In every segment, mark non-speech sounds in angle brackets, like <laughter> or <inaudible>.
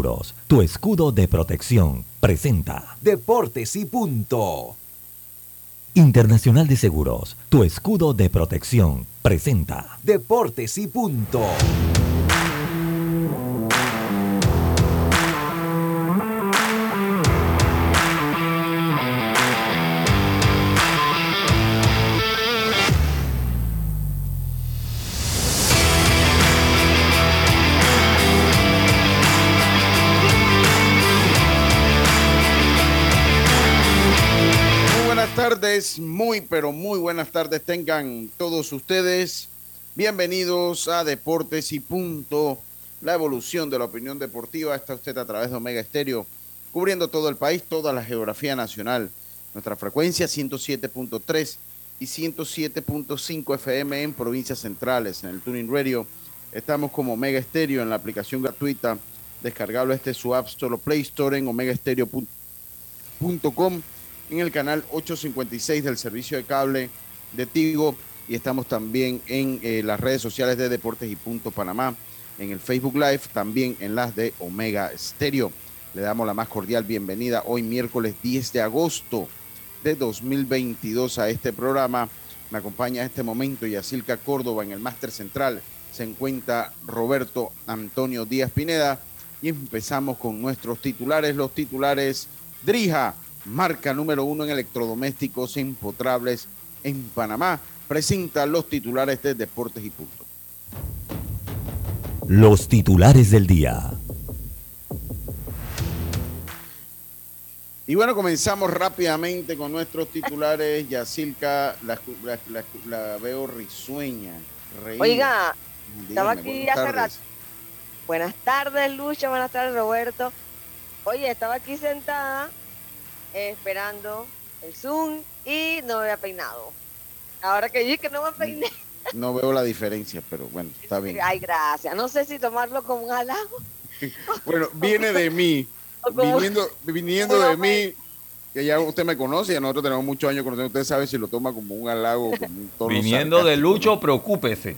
Seguros, tu escudo de protección, presenta Deportes y punto. Internacional de Seguros, tu escudo de protección, presenta Deportes y punto. Muy pero muy buenas tardes tengan todos ustedes. Bienvenidos a Deportes y Punto, la evolución de la opinión deportiva. Está usted a través de Omega Estéreo, cubriendo todo el país, toda la geografía nacional. Nuestra frecuencia 107.3 y 107.5 FM en provincias centrales, en el Tuning Radio. Estamos como Omega Estéreo en la aplicación gratuita, descargable este su App Store o Play Store en omegaestereo.com en el canal 856 del servicio de cable de Tigo y estamos también en eh, las redes sociales de Deportes y Punto Panamá, en el Facebook Live, también en las de Omega Stereo. Le damos la más cordial bienvenida hoy miércoles 10 de agosto de 2022 a este programa. Me acompaña a este momento Yacilca Córdoba en el Máster Central. Se encuentra Roberto Antonio Díaz Pineda y empezamos con nuestros titulares. Los titulares Drija, marca número uno en electrodomésticos empotrables en Panamá. Presenta los titulares de Deportes y Punto. los titulares del día. Y bueno, comenzamos rápidamente con nuestros titulares. Yacilca, la, la- la- la veo risueña. reír. Oiga, Dígame, estaba aquí buenas hace tardes. rato. Buenas tardes, Lucha. Buenas tardes, Roberto. Oye, estaba aquí sentada esperando el Zoom y no me había peinado. Ahora que yo que no me peiné. <laughs> No veo la diferencia, pero bueno, está bien. Ay, gracias. No sé si tomarlo como un halago. <laughs> Bueno, viene de mí, <laughs> viniendo, viniendo de mí, que ya usted me conoce, ya nosotros tenemos muchos años conociendo. Usted sabe si lo toma como un halago o como un tono Viniendo de. Lucho, preocúpese.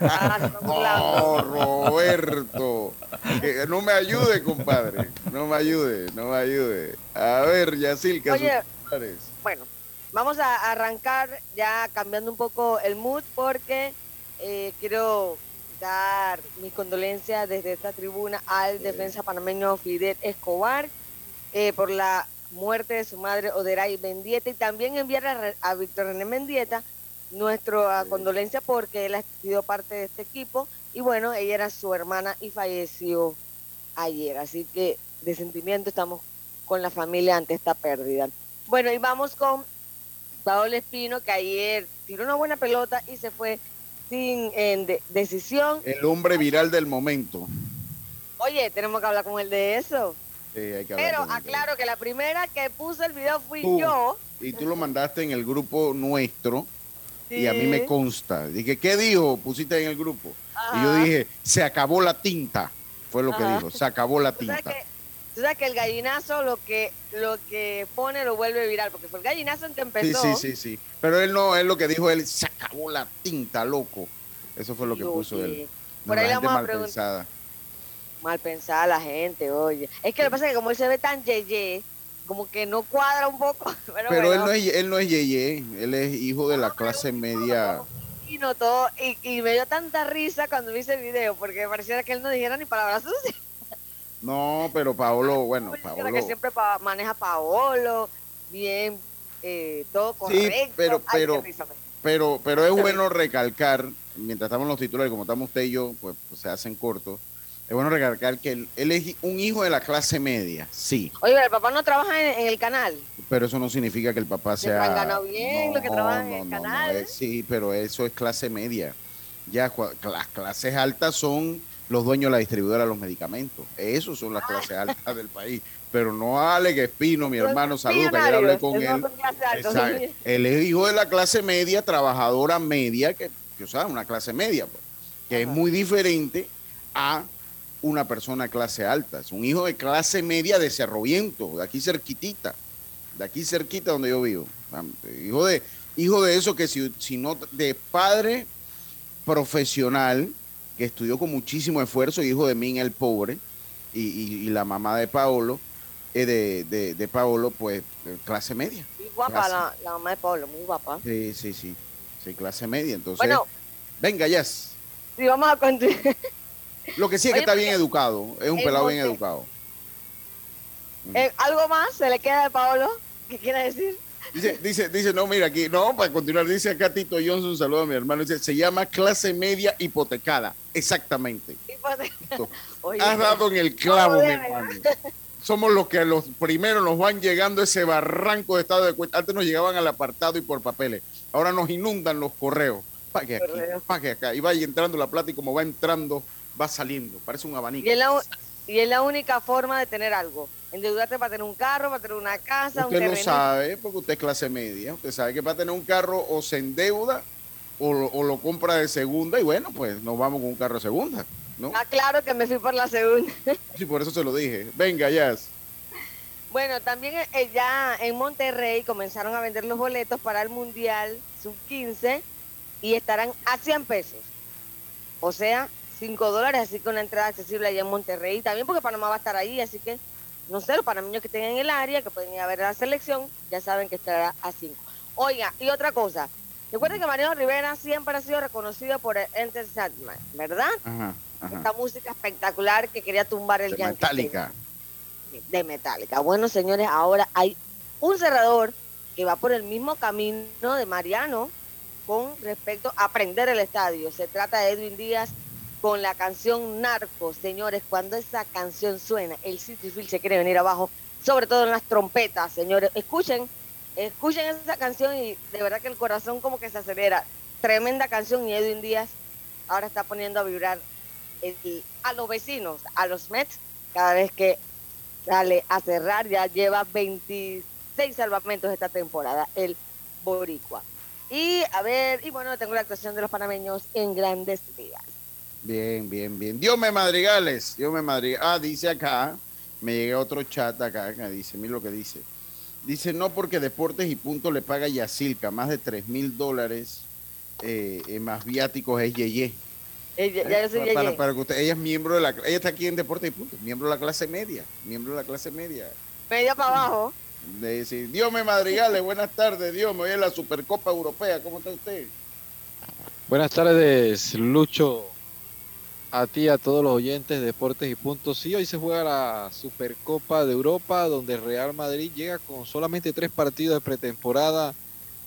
Ah. No, Roberto. Que no me ayude, compadre. No me ayude, no me ayude. A ver, Yacilca, Oye. Bueno, vamos a arrancar ya cambiando un poco el mood porque eh, quiero dar mis condolencias desde esta tribuna al defensa panameño Fidel Escobar eh, por la muerte de su madre Oderay Mendieta y también enviar a, a Víctor René Mendieta nuestra condolencia porque él ha sido parte de este equipo y bueno, ella era su hermana y falleció ayer, así que de sentimiento estamos con la familia ante esta pérdida. Bueno, y vamos con Paolo Espino, que ayer tiró una buena pelota y se fue sin en de- decisión. El hombre viral del momento. Oye, tenemos que hablar con él de eso. Sí, hay que hablar Pero aclaro que la primera que puso el video fui Tú. yo. Y tú lo mandaste en el grupo nuestro. Y a mí me Sí. consta. Dije, ¿qué dijo? Pusiste en el grupo. Y yo dije, se acabó la tinta. Fue lo que dijo, se acabó la <laughs> Tú sabes tinta. que, tú sabes que el gallinazo lo que lo que pone lo vuelve viral, porque fue el gallinazo en que Sí, empezó. sí, sí, sí. Pero él no, él lo que dijo, él se acabó la tinta, loco. Eso fue lo que puso él. No, Por la ahí le gente vamos a mal pensada. Mal pensada la gente, oye. Es que lo que pasa es que como él se ve tan yeye, como que no cuadra un poco. <laughs> Pero, Pero él no es, él no es Yeye, él es hijo de la clase media. y y, y me dio tanta risa cuando vi ese video porque pareciera que él no dijera ni palabras sucias. No, pero Paolo, <laughs> bueno, Paolo. que siempre pa- maneja Paolo, bien, eh, todo Sí, correcto. pero- Ay, qué pero- me- Pero, pero es bueno recalcar, mientras estamos en los titulares, como estamos usted y yo, pues, pues, se hacen cortos. Es bueno recalcar que él, él es un hijo de la clase media, sí, Oye, pero el papá no trabaja en, en el canal. pero eso no significa que el papá sea. han ganado bien los que trabajan en el canal. es- sí, pero eso es clase media. Ya las clases altas son los dueños de la distribuidora de los medicamentos. Esos son las clases altas del país. Pero no Alex Espino, mi hermano, saludos, que ayer hablé con él. alta, Él es hijo de la clase media, trabajadora media, que, que, o sea, una clase media, pues, que es muy diferente a una persona clase alta. Es un hijo de clase media de Cerro Viento, de aquí cerquitita, de aquí cerquita donde yo vivo. Hijo de, hijo de eso que si, si no, de padre profesional, que estudió con muchísimo esfuerzo, hijo de mí el pobre, y, y- y la mamá de Paolo, eh, de, de, de Paolo, pues clase media. Muy guapa la, la mamá de Pablo, muy guapa. Sí, sí, sí, sí, clase media. Entonces, Bueno, venga, Jazz. si vamos a continuar. <laughs> Lo que sí es que Oye, está bien educado, es un el pelado bien educado. Eh, ¿Algo más se le queda de Pablo? ¿Qué quiere decir? Dice, dice, dice, no, mira aquí, no, para continuar, dice acá Tito Johnson, saludo a mi hermano, dice, se llama clase media hipotecada, exactamente. <laughs> Oye, Has dado en el clavo, ¿cómo mi hermano. Somos los que los primeros nos van llegando ese barranco de estado de cuenta. Antes nos llegaban al apartado y por papeles. Ahora nos inundan los correos. Pa' que aquí, Correos. pa' que acá. Y va entrando la plata y como va entrando, va saliendo. Parece un abanico. y, es la, u- y es la única forma de tener algo. Endeudarte para tener un carro, para tener una casa, un Usted lo terreno. sabe, porque usted es clase media. Usted sabe que para tener un carro o se endeuda o lo, o lo compra de segunda. Y bueno, pues nos vamos con un carro de segunda. ¿no? Ah, claro que me fui por la segunda. <laughs> Sí, por eso se lo dije. Venga, Jazz. Bueno, también eh, ya en Monterrey comenzaron a vender los boletos para el Mundial Sub-15 y estarán a 100 pesos. O sea, 5 dólares, así que una entrada accesible allá en Monterrey. También porque Panamá va a estar ahí, así que, no sé, los panameños que estén en el área, que pueden ir a ver la selección, ya saben que estará a 5. Oiga, y otra cosa. Recuerden que Mariano Rivera siempre ha sido reconocido por el Enter Sandman, ¿verdad? Ajá, Esta música espectacular que quería tumbar el De Metallica. de Metallica. Bueno, señores, ahora hay un cerrador que va por el mismo camino de Mariano con respecto a prender el estadio. Se trata de Edwin Díaz con la canción Narcos. Señores, cuando esa canción suena, el City Field se quiere venir abajo, sobre todo en las trompetas, señores. Escuchen, escuchen esa canción y de verdad que el corazón como que se acelera. Tremenda canción y Edwin Díaz ahora está poniendo a vibrar el- a los vecinos, a los Mets, cada vez que sale a cerrar, ya lleva 26 salvamentos esta temporada, el Boricua. Y a ver, y bueno, tengo la actuación de los panameños en grandes ligas. Bien, bien, bien. Dios me madrigales. Dios me madrigales. Ah, dice acá. Me llega otro chat acá. acá dice, mira lo que dice. Dice, no porque Deportes y Punto le paga Yacilca más de 3 mil dólares eh, eh, más viáticos es Yeye. Eh, ya, para, para, para que usted, ella es miembro de la, ella está aquí en Deportes y Punto, miembro de la clase media, miembro de la clase media. media para abajo. De decir, Dios me madrigales, buenas tardes, Dios me voy a la Supercopa Europea, ¿cómo está usted? Buenas tardes, Lucho. A ti, a todos los oyentes de Deportes y Puntos. Sí, hoy se juega la Supercopa de Europa, donde Real Madrid llega con solamente tres partidos de pretemporada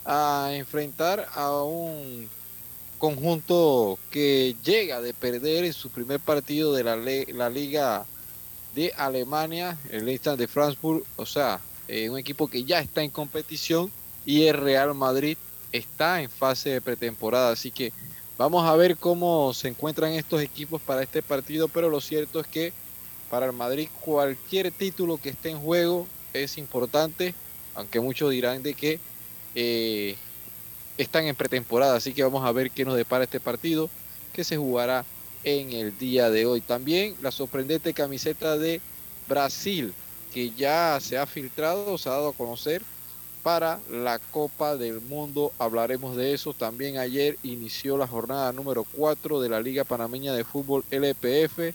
a enfrentar a un conjunto que llega de perder en su primer partido de la, la Liga de Alemania, el Eintracht de Frankfurt. O sea, eh, un equipo que ya está en competición y el Real Madrid está en fase de pretemporada, así que vamos a ver cómo se encuentran estos equipos para este partido, pero lo cierto es que para el Madrid cualquier título que esté en juego es importante, aunque muchos dirán de que eh, están en pretemporada, así que vamos a ver qué nos depara este partido que se jugará en el día de hoy. También la sorprendente camiseta de Brasil, que ya se ha filtrado, se ha dado a conocer para la Copa del Mundo. Hablaremos de eso. También ayer inició la jornada número 4 de la Liga Panameña de Fútbol LPF,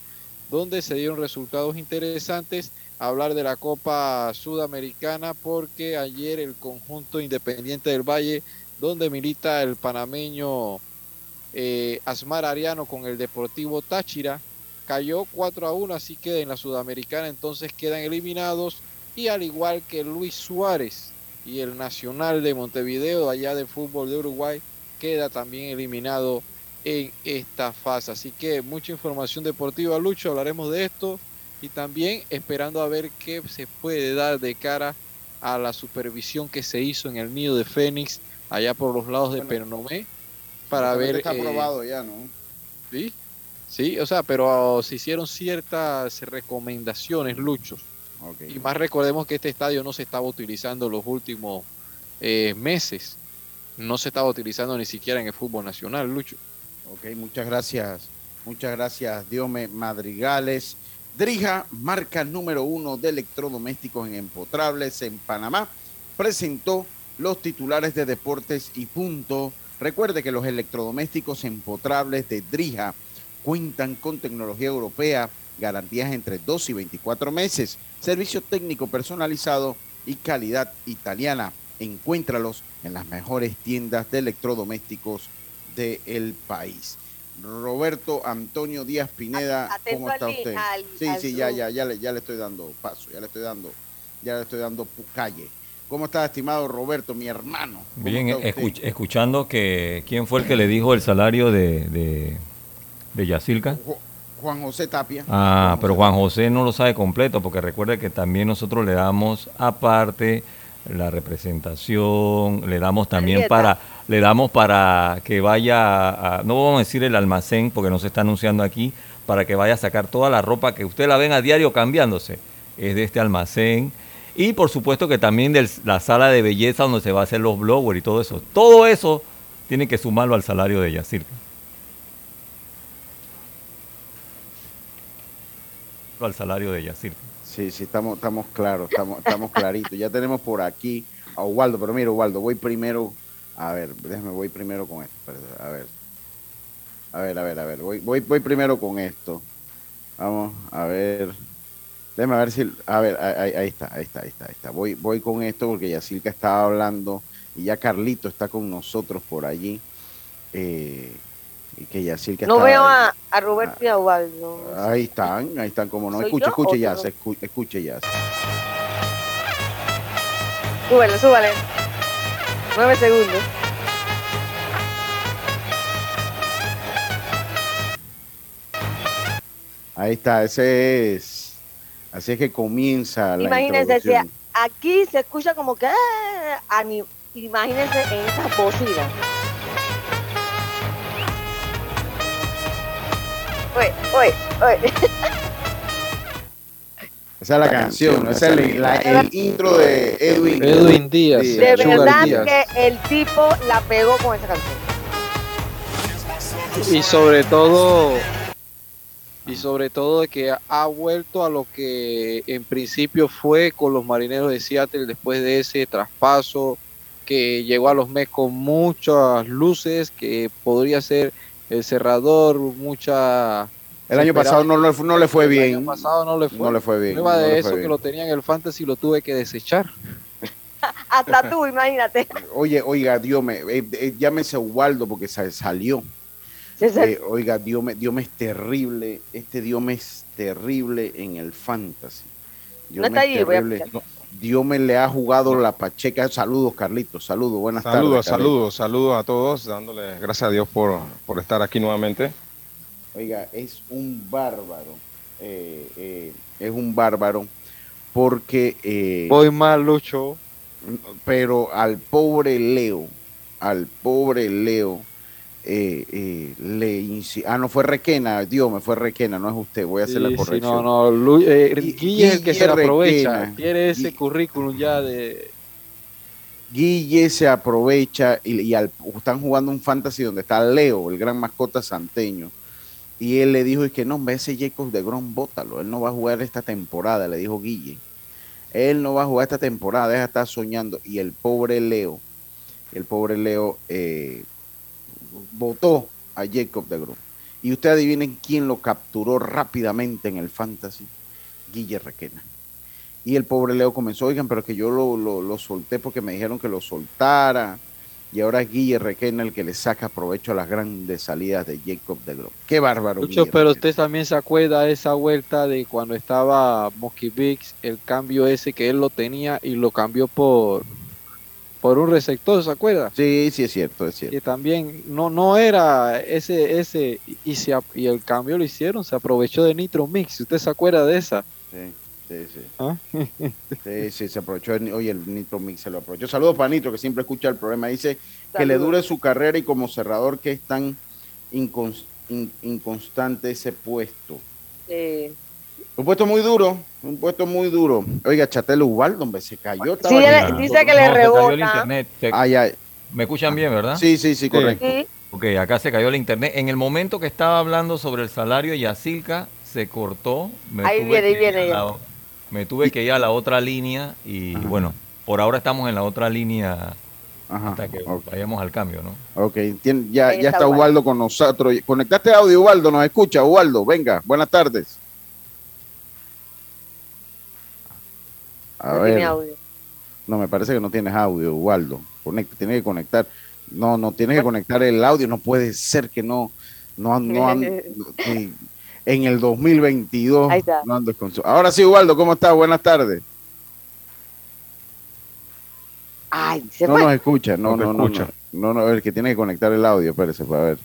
donde se dieron resultados interesantes. Hablar de la Copa Sudamericana porque ayer el conjunto Independiente del Valle, donde milita el panameño eh, Asmar Ariano con el Deportivo Táchira, cayó 4 a 1, así que en la Sudamericana entonces quedan eliminados y al igual que Luis Suárez y el Nacional de Montevideo, allá de fútbol de Uruguay, queda también eliminado en esta fase. Así que mucha información deportiva, Lucho, hablaremos de esto y también esperando a ver qué se puede dar de cara a la supervisión que se hizo en el nido de Fénix, allá por los lados de Bueno, Peronomé, para ver... Está eh, aprobado ya, ¿no? Sí, sí, o sea, pero se hicieron ciertas recomendaciones, Lucho. Y más recordemos que este estadio no se estaba utilizando los últimos eh, meses. No se estaba utilizando ni siquiera en el fútbol nacional, Lucho. Ok, muchas gracias. Muchas gracias, Diome Madrigales. Drija, marca número uno de electrodomésticos en empotrables en Panamá, presentó los titulares de deportes y punto. Recuerde que los electrodomésticos empotrables de Drija cuentan con tecnología europea garantías entre 2 y 24 meses, servicio técnico personalizado y calidad italiana. Encuéntralos en las mejores tiendas de electrodomésticos del país. Roberto Antonio Díaz Pineda, Atento ¿cómo está al usted? al- Sí, al sí, ya, ya, ya le, ya le estoy dando paso, ya le estoy dando, ya le estoy dando calle. ¿Cómo está, estimado Roberto, mi hermano? ¿Cómo Bien, escuch- escuchando que quién fue el que le dijo el salario de, de, de Yacilca. Ju- Juan José Tapia. Ah, pero Juan José no lo sabe completo, porque recuerde que también nosotros le damos aparte la representación, le damos también para, le damos para que vaya, a- no vamos a decir el almacén, porque no se está anunciando aquí, para que vaya a sacar toda la ropa que usted la ven a diario cambiándose, es de este almacén. Y por supuesto que también de la sala de belleza donde se va a hacer los blowers y todo eso. Todo eso tiene que sumarlo al salario de Yacirca. Al salario de Yacirca. Sí, sí, estamos, estamos claros, estamos, estamos claritos. Ya tenemos por aquí a Ubaldo, pero mira, Ubaldo, voy primero, a ver, déjame, voy primero con esto, a ver. A ver, a ver, a ver, voy, voy, voy primero con esto. Vamos, a ver. Déjame ver si, a ver, ahí, ahí está, ahí está, ahí está, ahí está. Voy, voy con esto porque Yacirca estaba hablando y ya Carlito está con nosotros por allí. Eh, y que Yacirca No veo a, a Roberto y a Ubaldo. Ahí están, ahí están, como no. ¿Soy Escuche, escuche escu- escuche ya. Súbele, súbele. Nueve segundos. Ahí está, ese es. Así es que comienza la Imagínense, si aquí se escucha como que. ah, ani- Imagínense en esa bocina. Oye, oye, oye. Esa es la canción, esa es el, la- el intro de Edwin. Edwin Díaz, Sí, De Sugar verdad Díaz. que el tipo la pegó con esa canción. Y sobre todo, y sobre todo de que ha vuelto a lo que en principio fue con los marineros de Seattle después de ese traspaso que llegó a los Mets con muchas luces, que podría ser el cerrador, mucha... El año pasado no, le- no le fue El bien. año pasado no le fue. No le fue bien. Prueba no de le eso que bien. lo tenía en el fantasy lo tuve que desechar. <laughs> Hasta tú, imagínate. Oye, oiga, Dios me, eh, eh, llámese Ubaldo porque sa- salió. Sí, sí. Eh, oiga, Dios me, Dios me es terrible. Este Dios me es terrible en el fantasy. Dios No está me es allí, voy a Dios me le ha jugado la pacheca. Saludos, Carlitos. Saludos, buenas Saludos, tardes. Carlitos. saludos, saludos a todos, dándole gracias a Dios por, por estar aquí nuevamente. Oiga, es un bárbaro. eh, eh, es un bárbaro porque, eh, Voy mal, Lucho. pero al pobre Leo, al pobre Leo, eh, eh, le inci- ah no fue Requena, Dios me fue Requena, no es usted, voy a hacer la Sí, sí, corrección. no, no, Lu- eh, Gui- Guille es el que se aprovecha. Requena. Tiene ese currículum ya de... Guille se aprovecha y, y al- están jugando un fantasy donde está Leo, el gran mascota santeño. Y él le dijo, es que no, ese Jacob de Grom, bótalo. Él no va a jugar esta temporada, le dijo Guille. Él no va a jugar esta temporada, deja de estar soñando. Y el pobre Leo, el pobre Leo eh, votó a Jacob de Grom. Y ustedes adivinen quién lo capturó rápidamente en el fantasy. Guille Requena. Y el pobre Leo comenzó, oigan, pero que yo lo, lo- lo solté porque me dijeron que lo soltara. Y ahora es Guille Requena el que le saca provecho a las grandes salidas de Jacob de Grom. Qué bárbaro. Lucho, Guille pero Requena. usted también se acuerda de esa vuelta de cuando estaba Mosky el cambio ese que él lo tenía y lo cambió por, por un receptor, ¿se acuerda? Sí, sí, es cierto, es cierto. Que también no, no era ese, ese, y, se, y el cambio lo hicieron, se aprovechó de Nitro Mix, ¿usted se acuerda de esa? Sí, sí, sí. ¿Ah? <laughs> Sí, sí, se aprovechó. el- Oye, el Nitro Mix se lo aprovechó. Saludos para Nitro, que siempre escucha el programa. Dice que le dure su carrera y como cerrador que es tan incons- in- inconstante ese puesto. Eh, Un puesto muy duro, un puesto muy duro. Oiga, Chatelo Ubaldo, hombre, se cayó. Sí, dice que le se cayó el rebota. internet. Se- Ay, ay. ¿Me escuchan bien, verdad? Sí, sí, sí, correcto. sí, Ok, acá se cayó el internet. En el momento que estaba hablando sobre el salario de Yacilca, se cortó. Me Ahí tuve viene, ahí viene la- me tuve que ir a la otra línea y Ajá. bueno, por ahora estamos en la otra línea Ajá. hasta que vayamos al cambio, ¿no? Ok, tien- ya, ya está. Ubaldo con nosotros. Conectaste audio, Ubaldo, nos escucha. Ubaldo, venga, buenas tardes. A No ver. tiene audio. No, me parece que no tienes audio, Waldo. Conecta, tiene que conectar. No, no, tienes que conectar el audio. No puede ser que no, no, han- no que <laughs> en el 2022 Ahí está. no andes con su- Ahora sí, Waldo, ¿cómo estás? Buenas tardes. Ay, se No fue. nos escucha, no, No no, no, escucha. no, no, no, el que tiene que conectar el audio, espérese, para ver.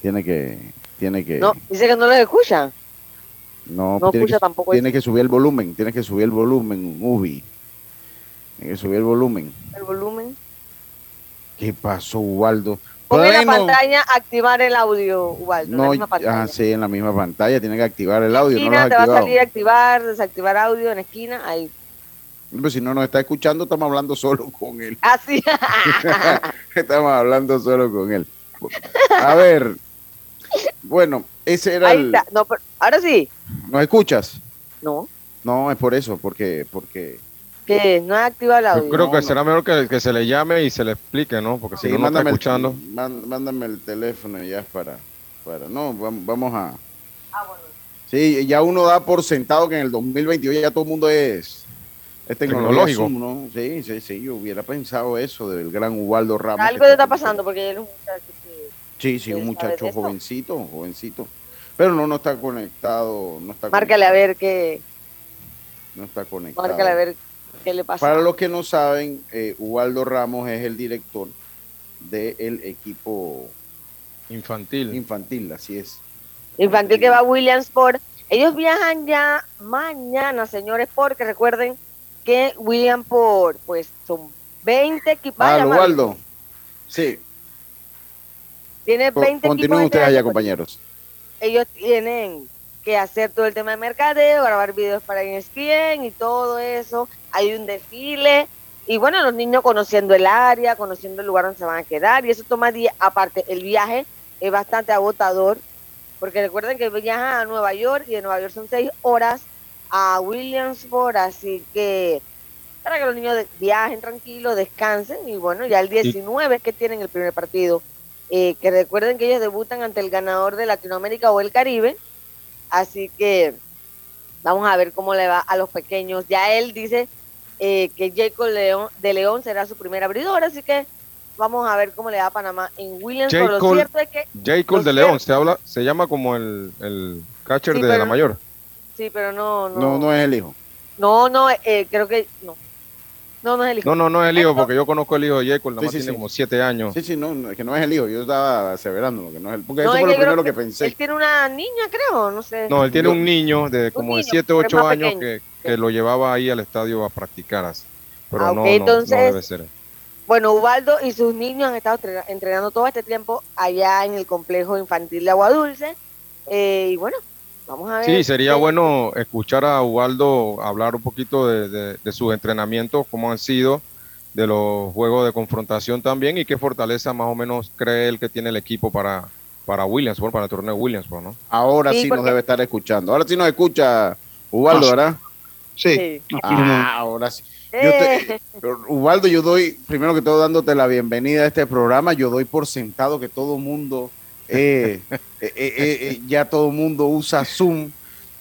Tiene que, tiene que, No, dice que no los escucha. No, No tiene, escucha que, tampoco tiene que subir el volumen, tiene que subir el volumen, Ubi. Tiene que subir el volumen. el volumen. ¿Qué pasó, Waldo? Pon en la Bueno. pantalla activar el audio, Ubaldo. en la No, misma ah, sí, en la misma pantalla, tiene que activar el audio, no esquina has te va a activado. salir activar, desactivar audio en la esquina. Ahí. Pero si no nos está escuchando, estamos hablando solo con él. Así. <laughs> Estamos hablando solo con él. A ver, bueno, ese era Ahí el... está. No, pero- ahora sí. ¿Nos escuchas? No. No, es por eso, porque, porque Que no ha activado el audio. Yo creo No, que no. será mejor que, que se le llame y se le explique, ¿no? Porque si Sí, no, no está mándame, escuchando. El, man- mándame el teléfono ya para, para, no, vam- vamos a, Ah, bueno. sí, ya uno da por sentado que en el 2022 ya todo el mundo es, es tecnológico. ¿no? Sí, sí, sí, yo hubiera pensado eso del gran Ubaldo Ramos. Algo le está pasando porque él es un muchacho que- Sí, sí, un ¿Él sabe muchacho jovencito, jovencito, pero no, no está conectado, no está Márcale a conectado, ver qué. no está conectado. Márcale a ver qué le pasa. Para los que no saben, eh, Ubaldo Ramos es el director del equipo Infantil. infantil, así es. Infantil que va a Williamsport. Ellos viajan ya mañana, señores, porque recuerden que Williamsport, pues son 20 equipos. Ah, Ubaldo. Sí, Tiene co- 20 equipos. continúen ustedes allá, pues, compañeros. Ellos tienen que hacer todo el tema de mercadeo, grabar videos para ESPN y todo eso. Hay un desfile. Y bueno, los niños conociendo el área, conociendo el lugar donde se van a quedar. Y eso toma día. Aparte, el viaje es bastante agotador. Porque recuerden que viajan a Nueva York y de Nueva York son seis horas a Williamsport. Así que para que los niños viajen tranquilos, descansen. Y bueno, ya el 19 es que tienen el primer partido. Eh, que recuerden que ellos debutan ante el ganador de Latinoamérica o el Caribe. Así que vamos a ver cómo le va a los pequeños. Ya él dice eh, que Jacob León, de León será su primer abridor, así que vamos a ver cómo le va a Panamá en Williams. Pero lo Jacob- cierto es que Jacob Lo de León, se habla, se llama como el, el catcher Sí, de pero la mayor. sí, pero no, no, No, no es el hijo. no, no, eh, creo que no, no, no es el hijo. No, no, no es el hijo, porque yo conozco el hijo de Jacob, nada Sí, más sí, tiene sí. como siete años. Sí, sí, no, no, es que no es el hijo. Yo estaba aseverando que no es el. Porque No, eso es fue lo primero que, que pensé. Él tiene una niña, creo, no sé. No, él tiene Yo- un niño de como de niño, 7, pero es 8 más años que, que lo llevaba ahí al estadio a practicar. así. Pero Ah, no, ok, no, no entonces- debe ser. Bueno, Ubaldo y sus niños han estado tre- entrenando todo este tiempo allá en el complejo infantil de Agua Dulce. Eh, y bueno, vamos a ver. Sí, sería qué- bueno escuchar a Ubaldo hablar un poquito de, de- de sus entrenamientos, cómo han sido, de los juegos de confrontación también y qué fortaleza más o menos cree él que tiene el equipo para, para Williamsport, para el torneo Williamsport, ¿no? Ahora sí, Sí, nos debe estar escuchando. Ahora sí nos escucha Ubaldo, ¿verdad? Sí, Sí. Ah, ahora sí. Yo te- Eh, Ubaldo, yo doy, primero que todo, dándote la bienvenida a este programa. Yo doy por sentado que todo mundo, eh, eh, eh, eh, eh, ya todo mundo usa Zoom.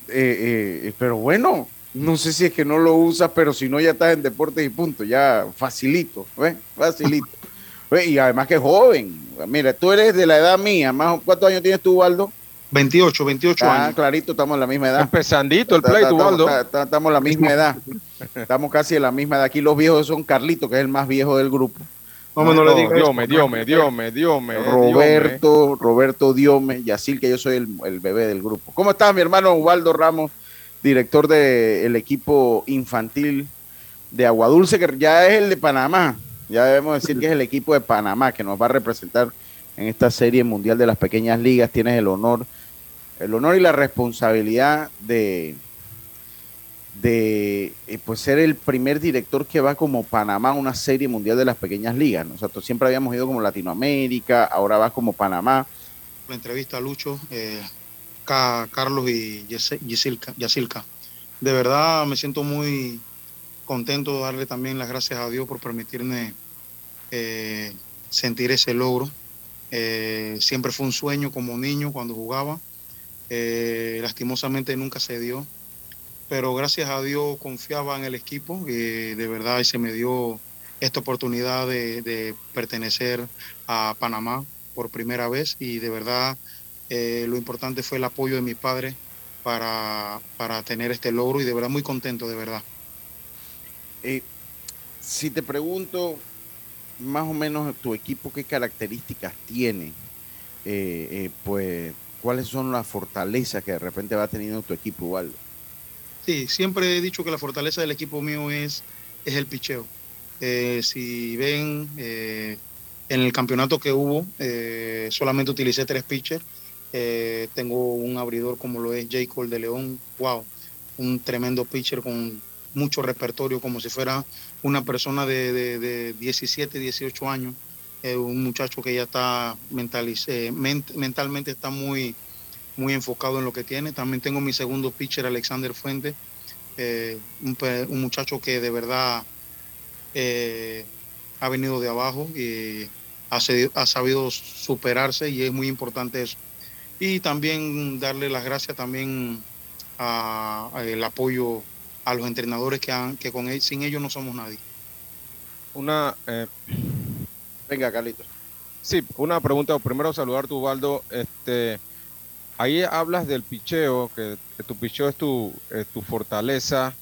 eh, eh, pero bueno, no sé si es que no lo usas, pero si no, ya estás en deportes y punto. Ya facilito, ¿ves? Facilito. <laughs> ¿Ves? Y además que es joven. Mira, tú eres de la edad mía. Más, ¿Cuántos años tienes tú, Ubaldo? 28, 28 Ah, años. clarito, estamos en la misma edad. Empezandito el play, ta- Estamos en la misma edad. Estamos casi en la misma edad. Aquí los viejos son Carlito, que es el más viejo del grupo. No, no, le digas eso. Dios me, Dios me, Dios me, Dios me. Roberto, Roberto Diome, Yacil, que yo soy el, el bebé del grupo. ¿Cómo estás, mi hermano Ubaldo Ramos, director del equipo infantil de Aguadulce, que ya es el de Panamá? Ya debemos decir que es el equipo de Panamá que nos va a representar en esta serie mundial de las pequeñas ligas. Tienes el honor, el honor y la responsabilidad de de eh, pues ser el primer director que va como Panamá a una serie mundial de las pequeñas ligas. ¿no? O sea, siempre habíamos ido como Latinoamérica, ahora vas como Panamá. La entrevista a Lucho, eh, Ca- Carlos y Yesilka, Yacilca. De verdad me siento muy contento de darle también las gracias a Dios por permitirme eh, sentir ese logro. Siempre fue un sueño como niño cuando jugaba. Lastimosamente nunca se dio. Pero gracias a Dios confiaba en el equipo y de verdad se me dio esta oportunidad de, pertenecer a Panamá por primera vez y de verdad eh, lo importante fue el apoyo de mis padres para, para tener este logro y de verdad muy contento, de verdad. Eh, si te pregunto más o menos tu equipo, qué características tiene, eh, pues cuáles son las fortalezas que de repente va teniendo tu equipo, Ubaldo. Sí, siempre he dicho que la fortaleza del equipo mío es, es el picheo. Eh, si ven, eh, en el campeonato que hubo, eh, solamente utilicé tres pitchers. Eh, tengo un abridor como lo es J. Cole de León. Wow, un tremendo pitcher con mucho repertorio, como si fuera una persona de, de- de 17, 18 años. Eh, un muchacho que ya está mentaliz- eh, ment- mentalmente está muy, muy enfocado en lo que tiene. También tengo mi segundo pitcher, Alexander Fuente, eh, un, muchacho que de verdad eh, ha venido de abajo y ha, sabido superarse y es muy importante eso. Y también darle las gracias también a, a apoyo a los entrenadores que, han, que con él, sin ellos no somos nadie. Una, eh, Venga, Carlitos. sí, una pregunta. Primero saludar tu Ubaldo. Este, ahí hablas del picheo, que, que tu picheo es tu, es tu fortaleza,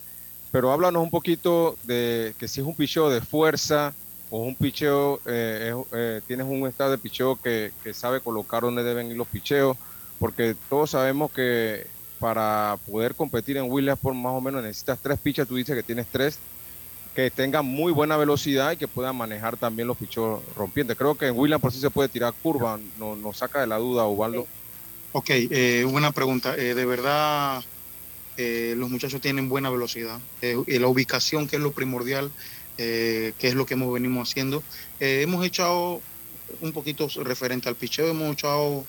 pero háblanos un poquito de que si es un picheo de fuerza o un picheo, eh, eh, tienes un estado de picheo que, que sabe colocar dónde deben ir los picheos, porque todos sabemos que para poder competir en Williamsport más o menos necesitas tres pichas, tú dices que tienes tres, que tengan muy buena velocidad y que puedan manejar también los pichos rompientes. Creo que en Williamsport sí se puede tirar curva, no- nos saca de la duda, Ubaldo. Ok, eh, buena pregunta. Eh, de verdad, eh, los muchachos tienen buena velocidad. Eh, la ubicación, que es lo primordial, que es lo que hemos venido haciendo. Hemos echado un poquito referente al picheo, hemos echado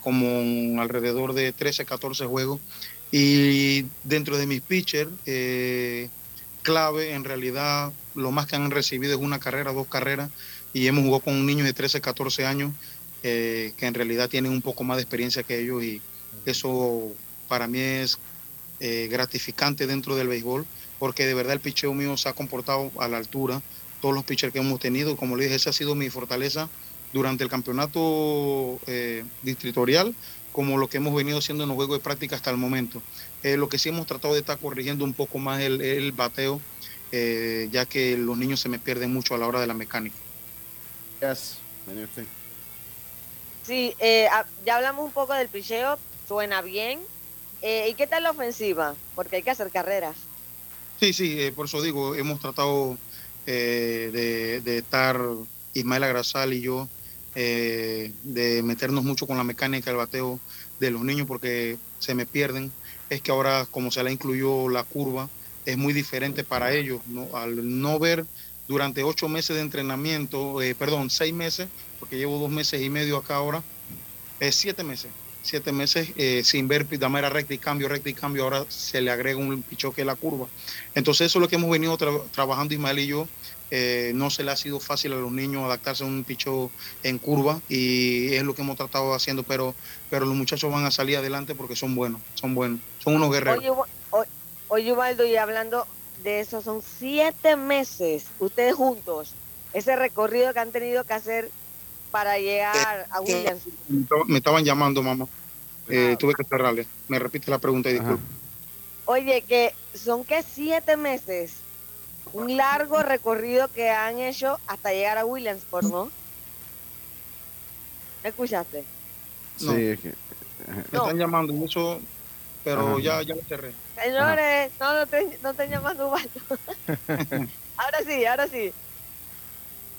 como alrededor de 13, 14 juegos. Y dentro de mis pitchers, clave, en realidad, lo más que han recibido es una carrera, dos carreras. Y hemos jugado con niños de 13, 14 años eh, que en realidad tienen un poco más de experiencia que ellos y eso para mí es eh, gratificante dentro del béisbol porque de verdad el picheo mío se ha comportado a la altura, todos los pitchers que hemos tenido, como le dije, esa ha sido mi fortaleza durante el campeonato eh, distritorial, como lo que hemos venido haciendo en los juegos de práctica hasta el momento. Eh, lo que sí hemos tratado de estar corrigiendo un poco más el, el bateo, eh, ya que los niños se me pierden mucho a la hora de la mecánica. Yes. Sí, eh, ah, ya hablamos un poco del picheo, suena bien. Eh, ¿Y qué tal la ofensiva? Porque hay que hacer carreras. Sí, sí, eh, por eso digo, hemos tratado eh, de, de estar Ismael Agrasal y yo, eh, de meternos mucho con la mecánica del bateo de los niños porque se me pierden. Es que ahora, como se le incluyó la curva, es muy diferente para ellos. ¿no? Al no ver durante ocho meses de entrenamiento, eh, perdón, seis meses, porque llevo dos meses y medio acá ahora, es siete meses siete meses eh, sin ver damera recta y cambio, recta y cambio, ahora se le agrega un picheo que es la curva. Entonces eso es lo que hemos venido tra trabajando Ismael y yo. Eh, no se le ha sido fácil a los niños adaptarse a un picheo en curva y es lo que hemos tratado haciendo, pero, pero los muchachos van a salir adelante porque son buenos, son buenos, son unos guerreros. Oye, oye, Ubaldo, y hablando de eso, son siete meses ustedes juntos, ese recorrido que han tenido que hacer para llegar a Williams. Me estaba- Me estaban llamando, mamá. Eh, Wow. tuve que cerrarle. Me repite la pregunta y Ajá. disculpe. Oye, que son que siete meses, un largo recorrido que han hecho hasta llegar a Williamsport, ¿no? ¿Me escuchaste? No. Sí, es que- Me No. están llamando, eso, pero Ajá. ya, ya lo cerré. Señores, no, no te, no te llamando Ubaldo. <laughs> ahora sí, ahora sí.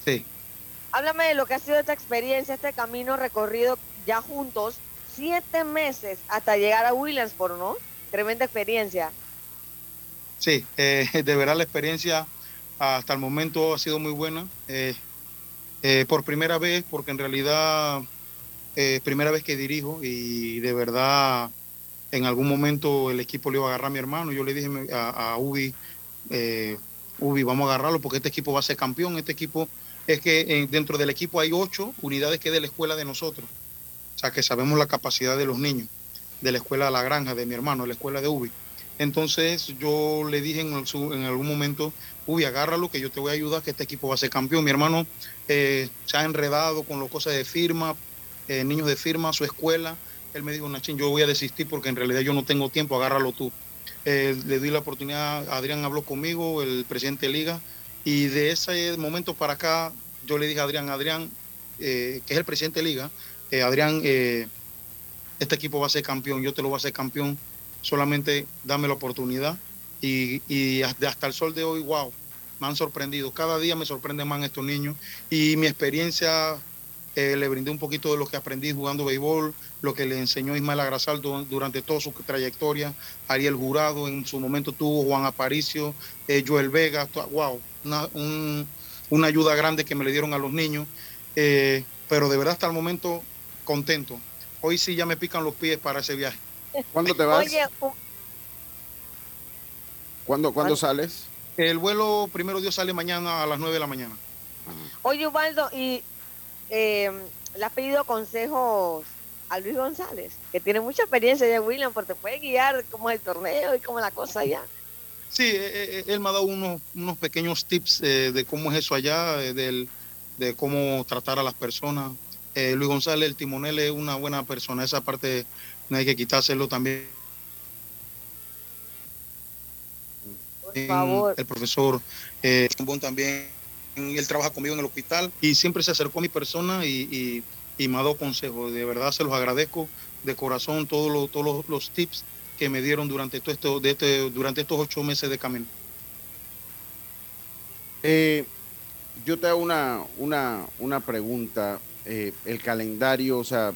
Sí. Háblame de lo que ha sido esta experiencia, este camino recorrido ya juntos, siete meses hasta llegar a Williamsport, ¿no? Tremenda experiencia. Sí, eh, de verdad la experiencia hasta el momento ha sido muy buena. Eh, eh, por primera vez, porque en realidad eh, primera vez que dirijo y de verdad en algún momento el equipo le iba a agarrar a mi hermano. Yo le dije a, a Ubi, Ubi, vamos a agarrarlo porque este equipo va a ser campeón. Este equipo es que eh, dentro del equipo hay ocho unidades que es de la escuela de nosotros. O sea que sabemos la capacidad de los niños, de la escuela de la granja, de mi hermano, de la escuela de Ubi. Entonces yo le dije en, algún momento, uy, agárralo que yo te voy a ayudar, que este equipo va a ser campeón. Mi hermano eh, se ha enredado con las cosas de firma, eh, niños de firma, su escuela. Él me dijo, Nachín, yo voy a desistir porque en realidad yo no tengo tiempo, agárralo tú. Le di la oportunidad, Adrián habló conmigo, el presidente de liga, y de ese momento para acá yo le dije a Adrián, Adrián, eh, que es el presidente de liga, eh, Adrián, eh, este equipo va a ser campeón, yo te lo voy a hacer campeón, solamente dame la oportunidad. Y, y hasta hasta el sol de hoy, wow, me han sorprendido. Cada día me sorprenden más estos niños. Y mi experiencia eh, le brindé un poquito de lo que aprendí jugando béisbol, lo que le enseñó Ismael Agrasal du- durante toda su trayectoria, Ariel Jurado, en su momento tuvo Juan Aparicio, eh, Joel Vega, wow, una, un- una ayuda grande que me le dieron a los niños. Eh, pero de verdad hasta el momento contento. Hoy sí ya me pican los pies para ese viaje. ¿Cuándo te vas? Oye, ¿Cuándo, ¿cuándo ¿cuándo? sales? El vuelo, primero Dios, sale mañana a las 9 de la mañana. oye, Ubaldo, y eh, le has pedido consejos a Luis González, que tiene mucha experiencia ya, William, porque te puede guiar cómo es el torneo y cómo es la cosa allá. Sí, eh, eh, él me ha dado unos, unos pequeños tips eh, de cómo es eso allá, eh, del, de cómo tratar a las personas. Eh, Luis González, el timonel, es una buena persona. Esa parte no hay que quitárselo también. Por favor. El profesor eh, también, él trabaja conmigo en el hospital y siempre se acercó a mi persona y, y- me ha dado consejos. De verdad se los agradezco de corazón todos los, tips que me dieron durante, todo esto, este, durante estos ocho meses de camino. Eh, yo te hago una, una, una pregunta. Eh, el calendario, o sea,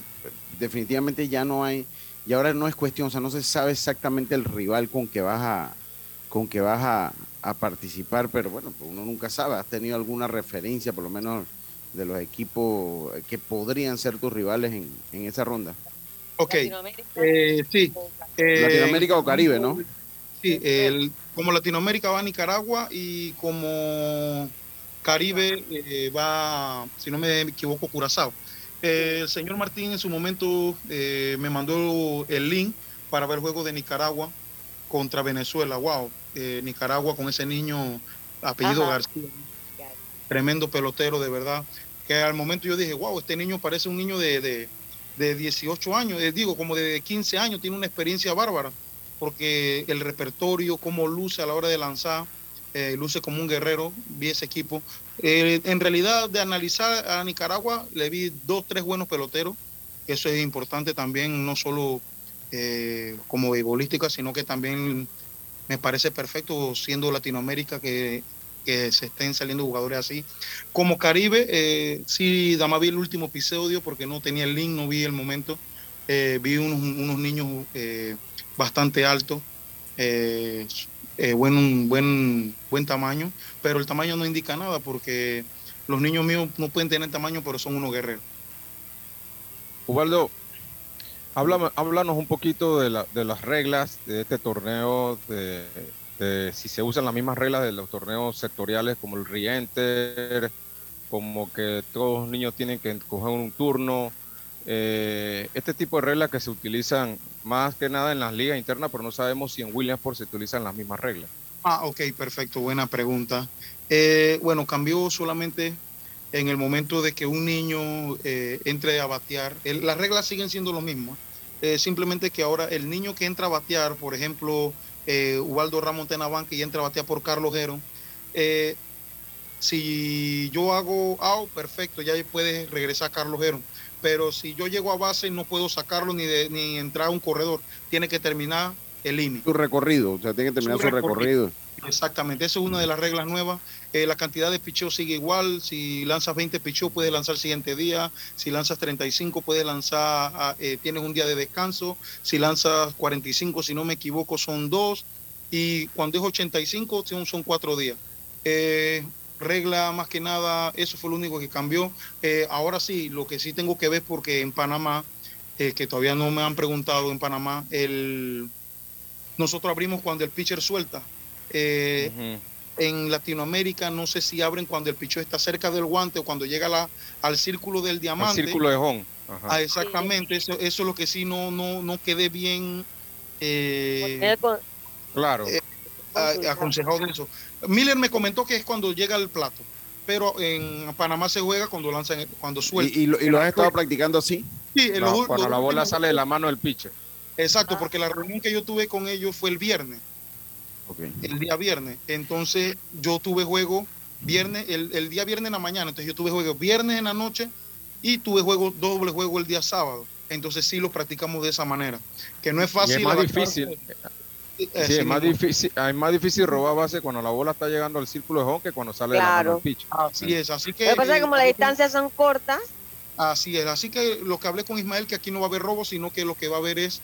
definitivamente ya no hay, y ahora no es cuestión, o sea, no se sabe exactamente el rival con que vas a, con que vas a, a participar, pero bueno, pues uno nunca sabe. ¿Has tenido alguna referencia, por lo menos, de los equipos que podrían ser tus rivales en, en esa ronda? Ok, eh, sí. eh, Latinoamérica o Caribe, ¿no? Sí, el- como Latinoamérica va a Nicaragua y como Caribe eh, va, si no me equivoco, Curazao. Eh, el señor Martín en su momento eh, me mandó el link para ver el juego de Nicaragua contra Venezuela. Wow, eh, Nicaragua con ese niño apellido Ajá. García, tremendo pelotero de verdad. Que al momento yo dije, wow, este niño parece un niño de, de, de 18 años, eh, digo, como de 15 años, tiene una experiencia bárbara, porque el repertorio, cómo luce a la hora de lanzar, eh, luce como un guerrero, vi ese equipo. Eh, en realidad, de analizar a Nicaragua, le vi dos, tres buenos peloteros, eso es importante también, no solo eh, como beisbolística, sino que también me parece perfecto siendo Latinoamérica que, que se estén saliendo jugadores así. Como Caribe, eh, sí, Dama vi el último episodio porque no tenía el link, no vi el momento. Eh, vi unos, unos niños eh, bastante altos, eh, buen, buen, buen tamaño, pero el tamaño no indica nada porque los niños míos no pueden tener tamaño, pero son unos guerreros. Ubaldo, háblame- háblanos un poquito de, la- de las reglas de este torneo, de si se usan las mismas reglas de los torneos sectoriales como el Rienter, como que todos los niños tienen que coger un turno, eh, este tipo de reglas que se utilizan más que nada en las ligas internas, pero no sabemos si en Williamsport se utilizan las mismas reglas. Ah, ok, perfecto, buena pregunta. Eh, bueno, cambió solamente en el momento de que un niño eh, entre a batear. Las reglas siguen siendo lo mismo. eh, simplemente que ahora el niño que entra a batear, por ejemplo, eh, Ubaldo Ramos Tenabanque y entra a batear por Carlos Gero, eh, si yo hago out, perfecto, ya puede regresar Carlos Gero. Pero si yo llego a base, no puedo sacarlo ni, de, ni entrar a un corredor. Tiene que terminar el inning. Tu recorrido, o sea, tiene que terminar Su su recorrido. Exactamente, esa es una de las reglas nuevas. Eh, la cantidad de picheo sigue igual. Si lanzas 20 picheos, puedes lanzar el siguiente día. Si lanzas 35, puedes lanzar, ah, eh, tienes un día de descanso. Si lanzas 45, si no me equivoco, son dos. Y cuando es 85, son, son cuatro días. Eh, regla más que nada, eso fue lo único que cambió. Ahora sí, lo que sí tengo que ver, porque en Panamá, que todavía no me han preguntado en Panamá, el, nosotros abrimos cuando el pitcher suelta. Eh, en Latinoamérica no sé si abren cuando el picheo está cerca del guante o cuando llega la, al círculo del El diamante. círculo de home. Ajá. Ah, exactamente, eso, eso es lo que sí no, no, no quedé bien. eh, Claro. Eh, aconsejado de eso. Miller me comentó que es cuando llega el plato, pero en Panamá se juega cuando lanzan, cuando suelta. ¿Y, y lo, y lo has estado practicando así? Sí, en No, los- cuando los la bola sale de la mano del pitcher. Exacto, porque la reunión que yo tuve con ellos fue el viernes, el día viernes. Entonces yo tuve juego viernes, el, el día viernes en la mañana, entonces yo tuve juego viernes en la noche y tuve juego doble juego el día sábado. Entonces sí lo practicamos de esa manera, que no es Y fácil. es más difícil. Eh, Sí, sí es más mismo. difícil, es más difícil robar base cuando la bola está llegando al círculo de home que cuando sale de la mano Claro. del pitcher. Así es, así que... Lo que pasa es eh, que como las distancias son cortas, Así es, así que lo que hablé con Ismael, que aquí no va a haber robo, sino que lo que va a haber es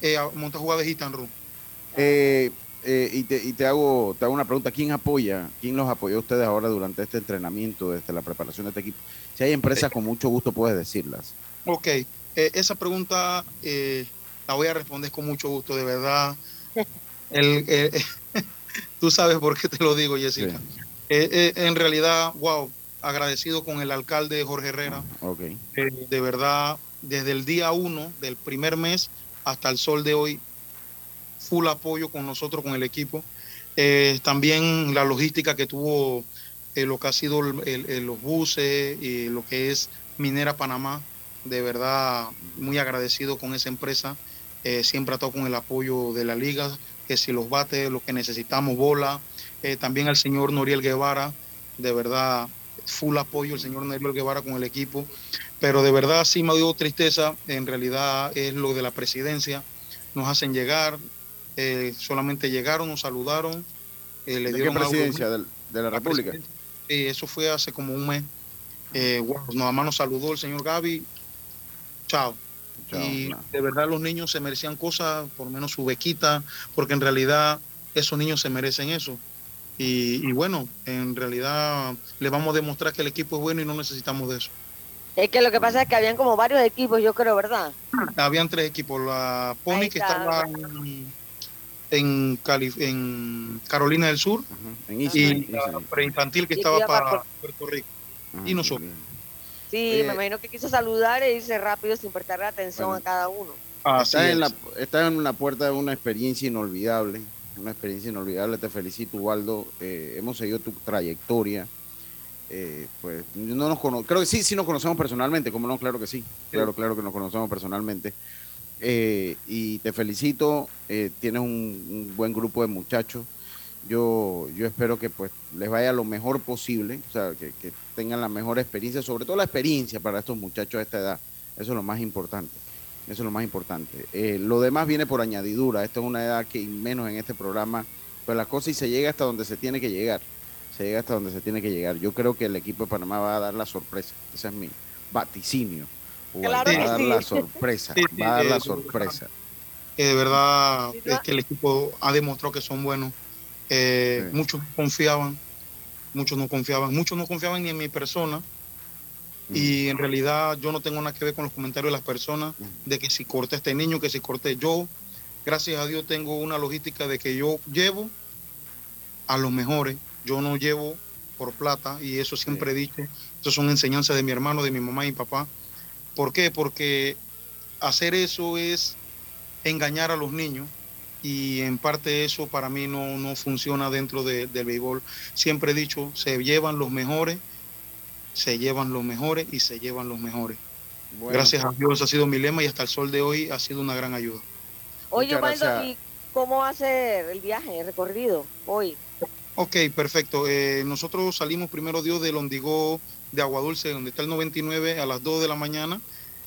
eh, a- montar jugadas de hit and run. Eh, eh, y te, y te hago, te hago una pregunta. ¿Quién apoya? ¿Quién los apoyó a ustedes ahora durante este entrenamiento, desde la preparación de este equipo? Si hay empresas, con mucho gusto puedes decirlas. Ok, eh, esa pregunta eh, la voy a responder con mucho gusto, de verdad. <laughs> El, eh, <laughs> tú sabes por qué te lo digo, Jessica. Sí. Eh, eh, en realidad, wow, agradecido con el alcalde Jorge Herrera. Ok. De verdad, desde el día uno del primer mes hasta el sol de hoy, full apoyo con nosotros, con el equipo. Eh, también la logística que tuvo eh, lo que ha sido los buses y lo que es Minera Panamá. De verdad, muy agradecido con esa empresa. Eh, siempre ha estado con el apoyo de la liga, que si los bates, lo que necesitamos, bola. También al señor Noriel Guevara, de verdad, full apoyo el señor Noriel Guevara con el equipo pero de verdad sí me dio tristeza, en realidad es lo de la presidencia, nos hacen llegar, eh, solamente llegaron, nos saludaron, eh, le ¿De qué dieron algo- presidencia? ¿Del- ¿De la República? Sí, eso fue hace como un mes. Eh, wow, nada más nos saludó el señor Gaby, chao. Chao, y no. de verdad los niños se merecían cosas, por lo menos su bequita, porque en realidad esos niños se merecen eso. Y, y bueno, en realidad le vamos a demostrar que el equipo es bueno y no necesitamos de eso. es que lo que pasa es que habían como varios equipos, yo creo, ¿verdad? Habían tres equipos. La Pony que está. estaba en, en, Cali- en Carolina del Sur Ajá. En Easy, y en la preinfantil que estaba para Puerto Rico. Ajá, y nosotros. Sí, Eh, me imagino que quiso saludar e irse rápido sin prestarle atención Bueno. a cada uno. Así Estás es. en, la, estás en la puerta de una experiencia inolvidable, una experiencia inolvidable. Te felicito, Waldo. Eh, hemos seguido tu trayectoria. Eh, pues no nos cono- creo que sí, sí nos conocemos personalmente, como no, claro que sí, claro, claro que nos conocemos personalmente. Eh, y te felicito, eh, tienes un, buen grupo de muchachos. Yo, yo espero que pues les vaya lo mejor posible, o sea, que, que tengan la mejor experiencia, sobre todo la experiencia para estos muchachos a esta edad. Eso es lo más importante. Eso es lo más importante. Eh, lo demás viene por añadidura. Esta es una edad que, menos en este programa, pues las cosas y se llega hasta donde se tiene que llegar. Se llega hasta donde se tiene que llegar. Yo creo que el equipo de Panamá va a dar la sorpresa. Ese es mi vaticinio. Claro va a dar sí. la sorpresa. Sí, sí, va a dar la eh, sorpresa. Eh, de verdad es que el equipo ha demostrado que son buenos. Eh, Sí. Muchos confiaban, muchos no confiaban, muchos no confiaban ni en mi persona. Y en realidad yo no tengo nada que ver con los comentarios de las personas de que si corté este niño, que si corté yo. Gracias a Dios tengo una logística de que yo llevo a los mejores. Yo no llevo por plata y eso siempre he dicho. Eso son enseñanzas de mi hermano, de mi mamá y mi papá. ¿Por qué? Porque hacer eso es engañar a los niños y en parte eso para mí no, no funciona dentro de- del béisbol. Siempre he dicho, se llevan los mejores, se llevan los mejores y se llevan los mejores. Bueno, Gracias a Dios ha sido mi lema y hasta el sol de hoy ha sido una gran ayuda. Oye, gracias. ¿y cómo va a ser el viaje, el recorrido hoy? Ok, perfecto. Eh, nosotros salimos primero Dios del Ondigó de Agua Dulce, donde está el 99, a las 2 de la mañana.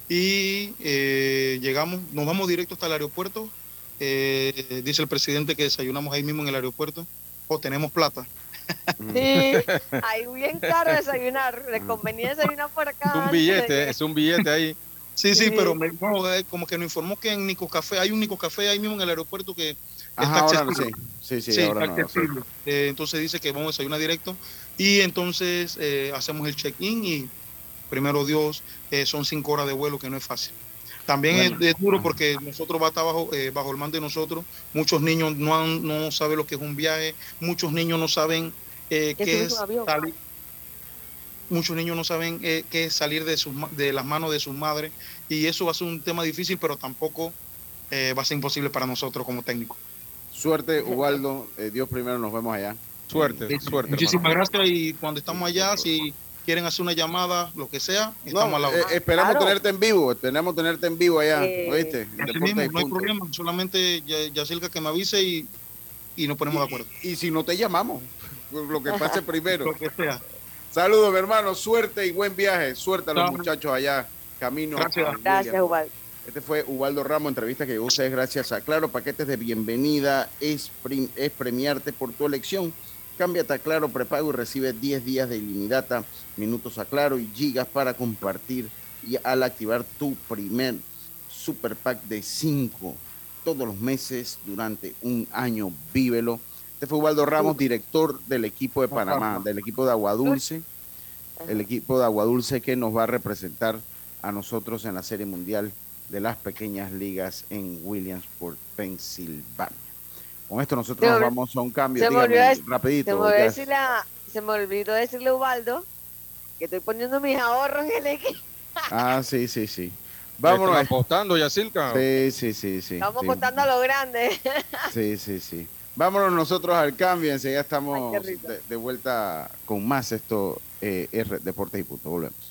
Y eh, llegamos, nos vamos directo hasta el aeropuerto. Eh, dice el presidente que desayunamos ahí mismo en el aeropuerto. O tenemos plata. <laughs> Sí, ahí bien caro desayunar, les convenía desayunar por acá. Es un de billete, es un billete ahí. Sí, sí, Sí. pero me- eh, como que nos informó que en Nico Café, hay un Nico Café ahí mismo en el aeropuerto que Ajá, está ahora sí. accesible. Sí, sí, Sí, ahora está no. sí. Eh, entonces dice que vamos a desayunar directo y entonces eh, hacemos el check-in y primero Dios, eh, son cinco horas de vuelo que no es fácil. También Bueno. es, es duro porque nosotros va a estar bajo, eh, bajo el mando de nosotros. Muchos niños no, han- no saben lo que es un viaje, muchos niños no saben eh, Que qué es salir. Muchos niños no saben eh, qué es salir de, sus, ma- de las manos de sus madres y eso va a ser un tema difícil, pero tampoco eh, va a ser imposible para nosotros como técnicos. Suerte, Ubaldo. Eh, Dios primero, nos vemos allá. Suerte, Sí, suerte. Muchísimas hermano. gracias y cuando estamos allá, si quieren hacer una llamada, lo que sea, No, estamos a la eh, hora. esperamos Claro. tenerte en vivo, esperamos tenerte en vivo allá, Eh, ¿oíste? Mismo, no hay problema, solamente ya, Yacirca que me avise y, y nos ponemos de acuerdo. Y si no te llamamos, lo que pase <laughs> primero. Lo que sea. Saludos, mi hermano, suerte y buen viaje. Suerte a los muchachos allá, camino. Gracias. a Gracias, Williams. Ubaldo. Este fue Ubaldo Ramos, entrevista que llegó ustedes gracias a Claro. Paquetes de bienvenida es, prim- es premiarte por tu elección. Cámbiate a Claro Prepago y recibe 10 días de ilimitada, minutos a Claro y gigas para compartir. Y al activar tu primer super pack de 5 todos los meses durante un año, vívelo. Este fue Ubaldo Ramos, director del equipo de Panamá, del equipo de Aguadulce el equipo de Aguadulce que nos va a representar a nosotros en la Serie Mundial de las Pequeñas Ligas en Williamsport, Pensilvania. Con esto nosotros Se me nos olvidó- vamos a un cambio. se me Dígame, olvidó dec- rapidito. Se me, olvidó decirle a- se me olvidó decirle a Ubaldo que estoy poniendo mis ahorros en el equipo. Ah, sí, sí, sí. Están Vámonos. apostando, Yacilca. Sí, sí, sí, sí. Estamos sí. contando a lo grande. Sí, sí, sí. Vámonos nosotros al cambio. Enseguida estamos Ay, de, de vuelta con más esto, eh, R Deportes y Punto. Volvemos.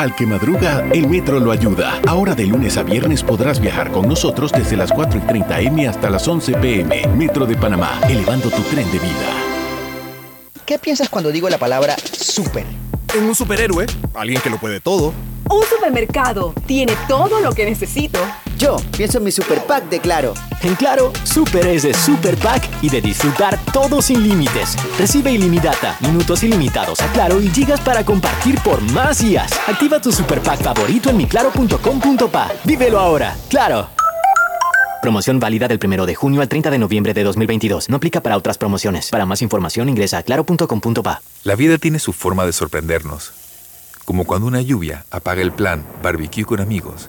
Al que madruga, el metro lo ayuda. Ahora de lunes a viernes podrás viajar con nosotros desde las 4 y 30 M hasta las 11 PM. Metro de Panamá, elevando tu tren de vida. ¿Qué piensas cuando digo la palabra super? En un superhéroe, alguien que lo puede todo. Un supermercado tiene todo lo que necesito. Yo pienso en mi super pack de Claro. En Claro, Super es de Super Pack y de disfrutar todo sin límites. Recibe ilimitada, minutos ilimitados a Claro y gigas para compartir por más días. Activa tu Super Pack favorito en miclaro.com.pa. Vívelo ahora, Claro. Promoción válida del 1 de junio al 30 de noviembre de 2022. No aplica para otras promociones. Para más información ingresa a claro.com.pa. La vida tiene su forma de sorprendernos. Como cuando una lluvia apaga el plan barbecue con amigos,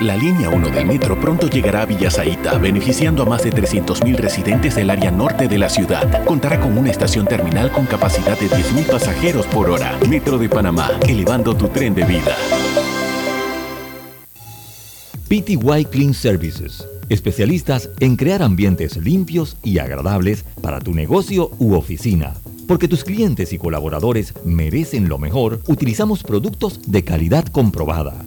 La línea 1 del metro pronto llegará a Villasaita, beneficiando a más de 300.000 residentes del área norte de la ciudad. Contará con una estación terminal con capacidad de 10.000 pasajeros por hora. Metro de Panamá, elevando tu tren de vida. PTY Clean Services, especialistas en crear ambientes limpios y agradables para tu negocio u oficina. Porque tus clientes y colaboradores merecen lo mejor, utilizamos productos de calidad comprobada.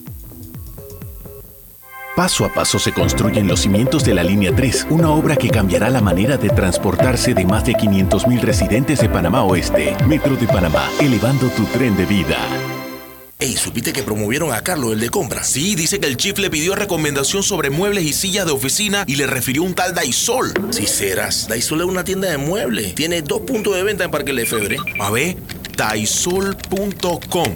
Paso a paso se construyen los cimientos de la Línea 3, una obra que cambiará la manera de transportarse de más de 500.000 residentes de Panamá Oeste. Metro de Panamá, elevando tu tren de vida. Ey, ¿supiste que promovieron a Carlos, el de compras? Sí, dice que el chief le pidió recomendación sobre muebles y sillas de oficina y le refirió un tal Daisol. Si serás, Daisol es una tienda de muebles. Tiene dos puntos de venta en Parque Lefebvre. A ver, daisol.com.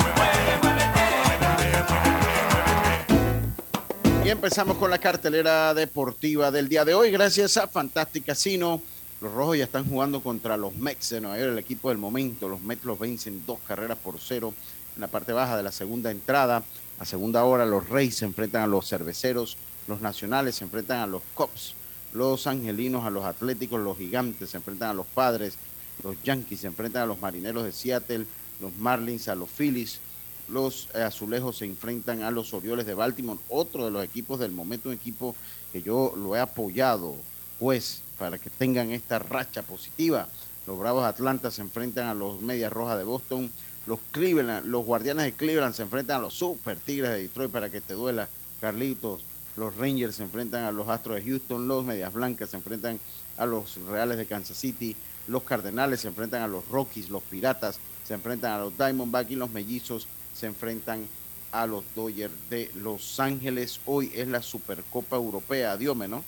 Y empezamos con la cartelera deportiva del día de hoy. Gracias a Fantastic Casino. Los rojos ya están jugando contra los Mets de Nueva York, el equipo del momento. Los Mets los vencen dos carreras por cero en la parte baja de la segunda entrada. A segunda hora, los Reyes se enfrentan a los Cerveceros. Los Nacionales se enfrentan a los Cops. Los Angelinos a los Atléticos. Los Gigantes se enfrentan a los Padres. Los Yankees se enfrentan a los Marineros de Seattle. Los Marlins a los Phillies los eh, azulejos se enfrentan a los Orioles de Baltimore, otro de los equipos del momento, un equipo que yo lo he apoyado, pues, para que tengan esta racha positiva. Los Bravos Atlanta se enfrentan a los Medias Rojas de Boston, los Cleveland, los Guardianes de Cleveland se enfrentan a los Super Tigres de Detroit para que te duela, Carlitos. Los Rangers se enfrentan a los Astros de Houston, los Medias Blancas se enfrentan a los Reales de Kansas City, los Cardenales se enfrentan a los Rockies, los Piratas se enfrentan a los Diamondbacks y los Mellizos se enfrentan a los Dodgers de Los Ángeles. Hoy es la Supercopa Europea, Diome, ¿no?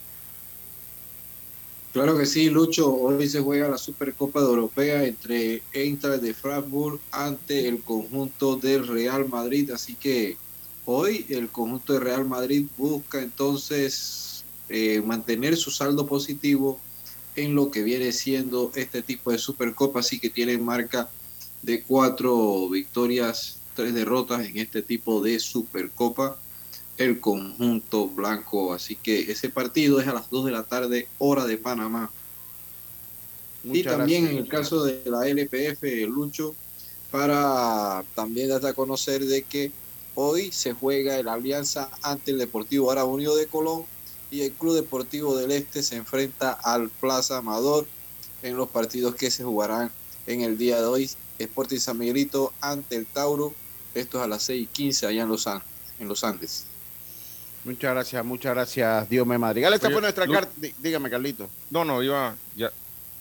Claro que sí, Lucho. Hoy se juega la Supercopa Europea entre Eintracht de Frankfurt ante el conjunto del Real Madrid. Así que hoy el conjunto de Real Madrid busca entonces eh, mantener su saldo positivo en lo que viene siendo este tipo de Supercopa. Así que tienen marca de cuatro victorias, tres derrotas en este tipo de Supercopa el conjunto blanco. Así que ese partido es a las 2 de la tarde, hora de Panamá. y también gracias, en el caso de la LPF, Lucho, para también dar a conocer de que hoy se juega el Alianza ante el Deportivo Árabe Unido de Colón y el Club Deportivo del Este se enfrenta al Plaza Amador en los partidos que se jugarán en el día de hoy. Sporting San Miguelito ante el Tauro. Esto es a las 6 y 15 allá en los, An- en los Andes. Muchas gracias, muchas gracias, Diome Madrigal. Esta Oye, fue nuestra carta. Dí- Dígame, Carlito. No, no, iba ya,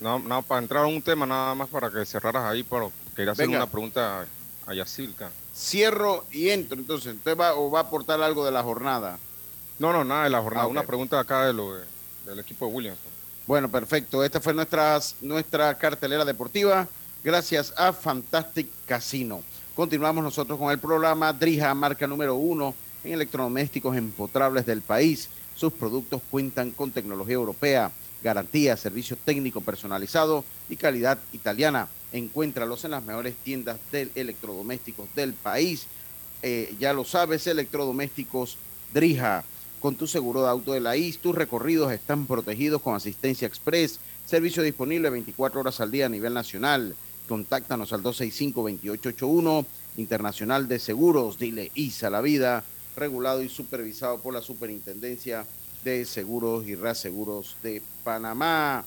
no, no, para entrar a un tema nada más para que cerraras ahí, pero quería hacer Venga. una pregunta a Yacilca. Cierro y entro. Entonces, ¿usted va o va a aportar algo de la jornada? No, no, nada de la jornada. Ah. Una pregunta acá de lo de- del equipo de Williams. Bueno, perfecto. Esta fue nuestras, nuestra cartelera deportiva. Gracias a Fantastic Casino. Continuamos nosotros con el programa Drija, marca número uno en electrodomésticos empotrables del país. Sus productos cuentan con tecnología europea, garantía, servicio técnico personalizado y calidad italiana. Encuéntralos en las mejores tiendas de electrodomésticos del país. Eh, ya lo sabes, electrodomésticos Drija. Con tu seguro de auto de la IS, tus recorridos están protegidos con asistencia express. Servicio disponible 24 horas al día a nivel nacional. Contáctanos al 265-2881, Internacional de Seguros. Dile ISA la vida, regulado y supervisado por la Superintendencia de Seguros y Reaseguros de Panamá.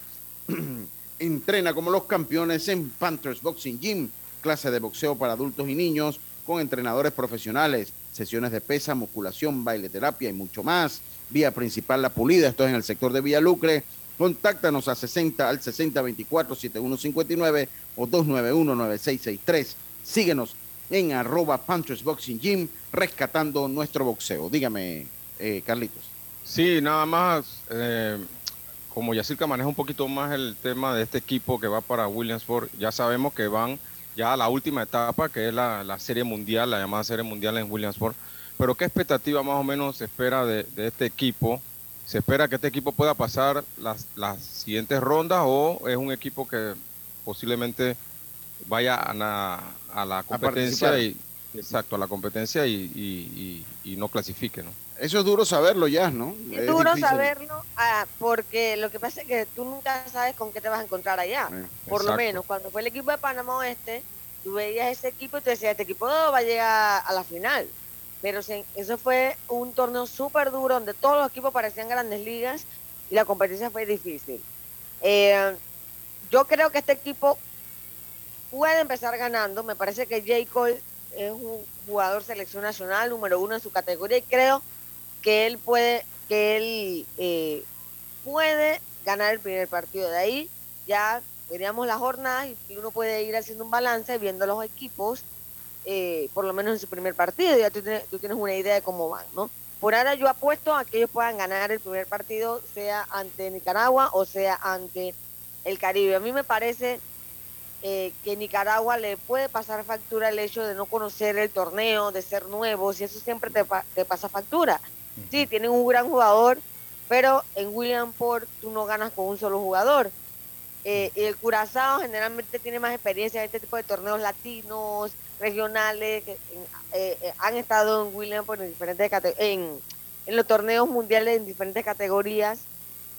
<clears throat> Entrena como los campeones en Panthers Boxing Gym, clase de boxeo para adultos y niños con entrenadores profesionales, sesiones de pesa, musculación, baile terapia y mucho más. Vía principal La Pulida, esto es en el sector de Villa Lucre. Contáctanos a 60 al 6024-7159 o 291-9663. Síguenos en arroba Panthers Boxing Gym, rescatando nuestro boxeo. Dígame, eh, Carlitos. Sí, nada más, eh, como Yacirca maneja un poquito más el tema de este equipo que va para Williamsport, ya sabemos que van ya a la última etapa, que es la, la Serie Mundial, la llamada Serie Mundial en Williamsport. Pero ¿qué expectativa más o menos se espera de, de este equipo? ¿Se espera que este equipo pueda pasar las, las siguientes rondas o es un equipo que posiblemente vaya a la, a la competencia y, exacto, a la competencia y, y- y- y no clasifique, ¿no? Eso es duro saberlo ya, ¿no? Es duro saberlo ah, porque lo que pasa es que tú nunca sabes con qué te vas a encontrar allá. Eh, Por lo menos cuando fue el equipo de Panamá Oeste, tú veías ese equipo y te decías, este equipo va a llegar a la final. Pero se- eso fue un torneo súper duro donde todos los equipos parecían grandes ligas y la competencia fue difícil. Eh, yo creo que este equipo puede empezar ganando. Me parece que J. Cole es un jugador selección nacional número uno en su categoría y creo que él puede que él eh, puede ganar el primer partido de ahí ya veríamos las jornadas y- y uno puede ir haciendo un balance viendo los equipos eh, por lo menos en su primer partido ya tú tienes, tú tienes una idea de cómo van no por ahora yo apuesto a que ellos puedan ganar el primer partido sea ante Nicaragua o sea ante el Caribe a mí me parece eh, que Nicaragua le puede pasar factura el hecho de no conocer el torneo, de ser nuevos, y eso siempre te, pa- te pasa factura. Sí, tienen un gran jugador, pero en Williamsport tú no ganas con un solo jugador. Eh, y el Curazao generalmente tiene más experiencia en este tipo de torneos latinos, regionales, que en- eh, eh, han estado en Williamsport en diferentes en, en los torneos mundiales en diferentes categorías.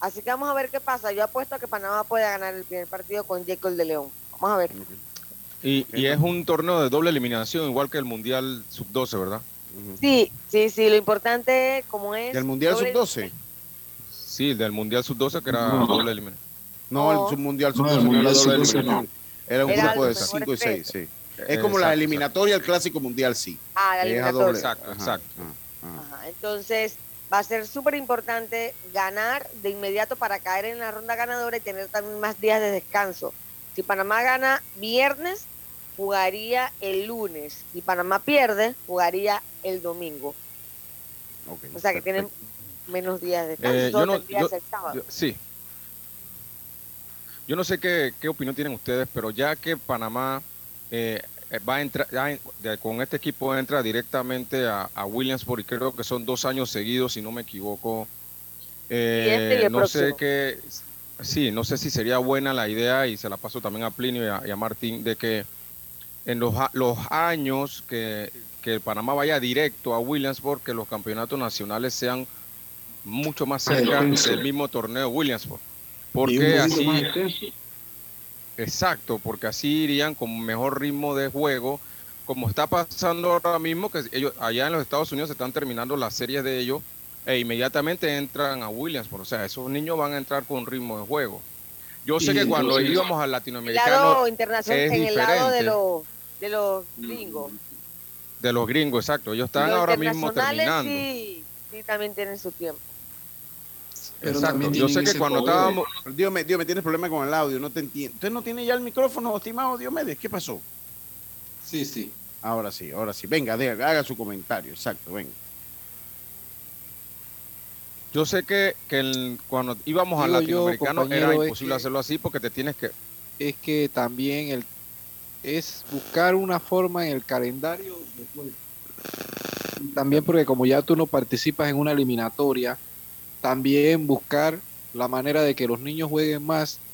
Así que vamos a ver qué pasa. Yo apuesto a que Panamá puede ganar el primer partido con Jacob de León. Vamos a ver. Y, y es un torneo de doble eliminación, igual que el Mundial Sub-12, ¿verdad? Sí, sí, sí. Lo importante, como es. ¿Del Mundial doble- Sub-12? Sí, del Mundial Sub-12 que era No. doble eliminación. No, No. el submundial No, el Sub-12 no, era Mundial doble Sub-12 eliminación. Era un Era grupo de los mejores 5 y 6, tres. sí. Es como la eliminatoria al Clásico Mundial, sí. Ah, la eliminatoria. doble- Exacto, ajá, exacto. ajá. Ajá, Entonces, va a ser súper importante ganar de inmediato para caer en la ronda ganadora y tener también más días de descanso. Si Panamá gana viernes, jugaría el lunes. Si Panamá pierde, jugaría el domingo. O sea que tienen menos días de descanso. Eh, solo yo no- tendrías yo- el sábado. yo- sí. Yo no sé qué, qué opinión tienen ustedes, pero ya que Panamá eh, eh, va a entrar, con este equipo entra directamente a, a Williamsport y creo que son dos años seguidos, si no me equivoco. Eh, este el no sé qué, sí, no sé si sería buena la idea y se la paso también a Plinio y a, y a Martín de que en los, los años que, que Panamá vaya directo a Williamsport, que los campeonatos nacionales sean mucho más cerca del mismo torneo Williamsport. Un Porque así. Exacto, porque así irían con mejor ritmo de juego, como está pasando ahora mismo, que ellos allá en los Estados Unidos se están terminando las series de ellos e inmediatamente entran a Williamsport. O sea, esos niños van a entrar con ritmo de juego. Yo sé que cuando íbamos al El latinoamericano lado internacional, es en el lado de diferente. los, de los gringos. de los gringos, exacto, ellos están Los ahora mismo internacionales terminando. Sí, sí, también tienen su tiempo. Pero Exacto. Yo sé que cuando poder. estábamos, Dios me, Dios me tienes problema con el audio, no te entiendo. ¿Usted no tiene ya el micrófono, estimado Diomedes? ¿Qué pasó? Sí, sí. Ahora sí, ahora sí. Venga, de- haga su comentario, exacto, venga. Yo sé que, que el- cuando íbamos al yo, latinoamericano era es imposible que- hacerlo así porque te tienes que... es que también el, es buscar una forma en el calendario de juego. Y También porque como ya tú no participas en una eliminatoria, también buscar la manera de que los niños jueguen más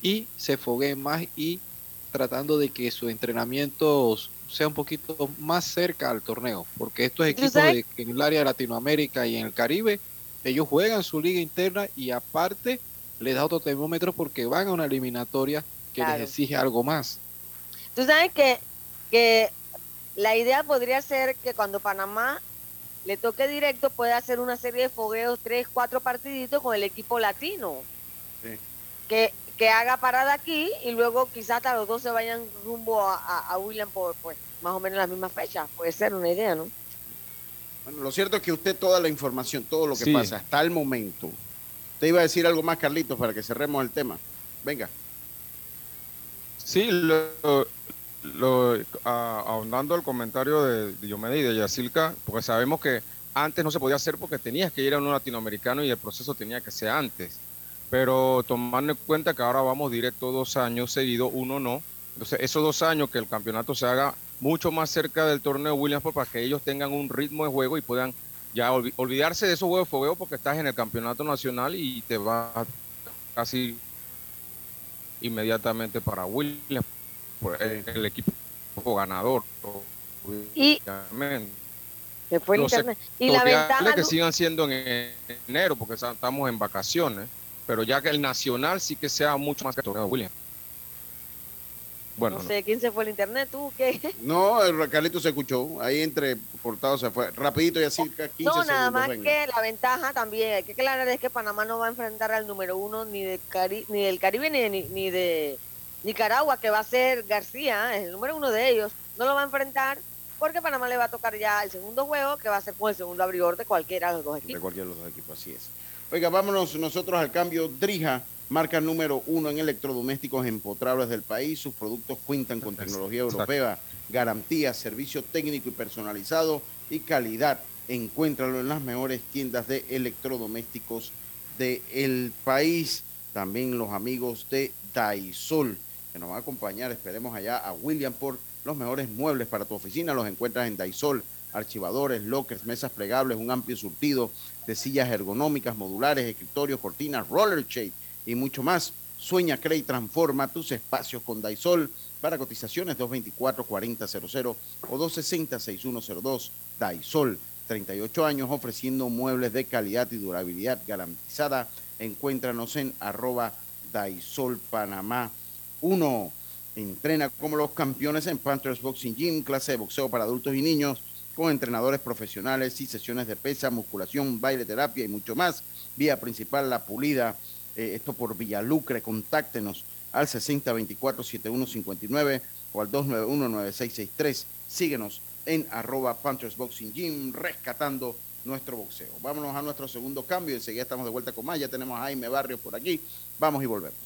y se fogueen más y tratando de que su entrenamiento sea un poquito más cerca al torneo, porque estos equipos de- en el área de Latinoamérica y en el Caribe, ellos juegan su liga interna y aparte les da otro termómetro porque van a una eliminatoria que Claro. les exige algo más. Tú sabes que, que la idea podría ser que cuando Panamá le toque directo pueda hacer una serie de fogueos, tres, cuatro partiditos con el equipo latino. Sí. Que, que haga parada aquí y luego quizás hasta los dos se vayan rumbo a, a, a William por pues más o menos las mismas fechas. Puede ser una idea, ¿no? Bueno, lo cierto es que usted toda la información, todo lo que Sí. pasa hasta el momento. Te iba a decir algo más, Carlitos, para que cerremos el tema. Venga. Sí, lo, lo- ahondando el comentario de, de Diomedes y de Yacilca, porque sabemos que antes no se podía hacer porque tenías que ir a un latinoamericano y el proceso tenía que ser antes. Pero tomando en cuenta que ahora vamos directo dos años seguidos, uno no. Entonces, esos dos años que el campeonato se haga mucho más cerca del torneo Williamsport para que ellos tengan un ritmo de juego y puedan ya olvi- olvidarse de esos juegos de fogueo porque estás en el campeonato nacional y te vas casi inmediatamente para Williams, por el, el equipo ganador. Y Obviamente. se fue el Los internet. Y la ventaja. que no- sigan siendo en enero, porque estamos en vacaciones, pero ya que el nacional sí que sea mucho más que todo, William. Bueno, no sé quién se fue el internet, tú, ¿qué? <laughs> No, el Carlito se escuchó. Ahí entre cortados se fue. Rapidito y así 15 No, nada segundos, más venga. que la ventaja también, hay que aclarar es que Panamá no va a enfrentar al número uno ni, de Cari- ni del Caribe ni de, ni, ni de Nicaragua, que va a ser García, es el número uno de ellos. No lo va a enfrentar porque Panamá le va a tocar ya el segundo juego, que va a ser con el segundo abridor de cualquiera de los dos De equipos. cualquiera de los dos equipos, así es. Oiga, vámonos nosotros al cambio. Drija, marca número uno en electrodomésticos empotrables del país. Sus productos cuentan con tecnología europea, garantía, servicio técnico y personalizado y calidad. Encuéntralo en las mejores tiendas de electrodomésticos del país. También los amigos de Daisol, que nos van a acompañar. Esperemos allá a William por los mejores muebles para tu oficina. Los encuentras en Daisol archivadores, lockers, mesas plegables, un amplio surtido de sillas ergonómicas, modulares, escritorios, cortinas, roller shade y mucho más. Sueña, cree y transforma tus espacios con Daisol. Para cotizaciones 224-4000 o 260-6102. Daisol, 38 años ofreciendo muebles de calidad y durabilidad garantizada. Encuéntranos en arroba Daisol Panamá 1. Entrena como los campeones en Panthers Boxing Gym, clase de boxeo para adultos y niños, con entrenadores profesionales y sesiones de pesa, musculación, baile, terapia y mucho más. Vía principal La Pulida, eh, esto por Villalucre, contáctenos al 6024-7159 o al 291-9663. Síguenos en arroba Panthers Boxing Gym, rescatando nuestro boxeo. Vámonos a nuestro segundo cambio, enseguida estamos de vuelta con más, ya tenemos a Jaime Barrios por aquí, vamos y volvemos.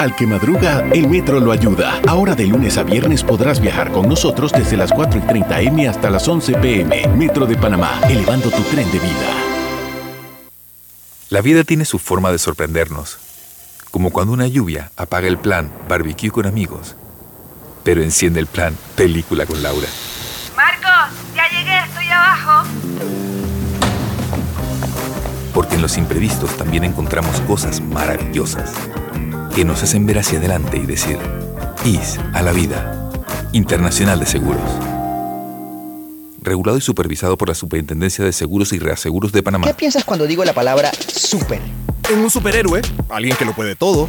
Al que madruga, el metro lo ayuda. Ahora de lunes a viernes podrás viajar con nosotros desde las 4 y 30 M hasta las 11 PM. Metro de Panamá, elevando tu tren de vida. La vida tiene su forma de sorprendernos, como cuando una lluvia apaga el plan barbecue con amigos, pero enciende el plan película con Laura. Marcos, ya llegué, estoy abajo. Porque en los imprevistos también encontramos cosas maravillosas que nos hacen ver hacia adelante y decir, IS a la vida, Internacional de Seguros. Regulado y supervisado por la Superintendencia de Seguros y Reaseguros de Panamá. ¿Qué piensas cuando digo la palabra super? En un superhéroe, alguien que lo puede todo.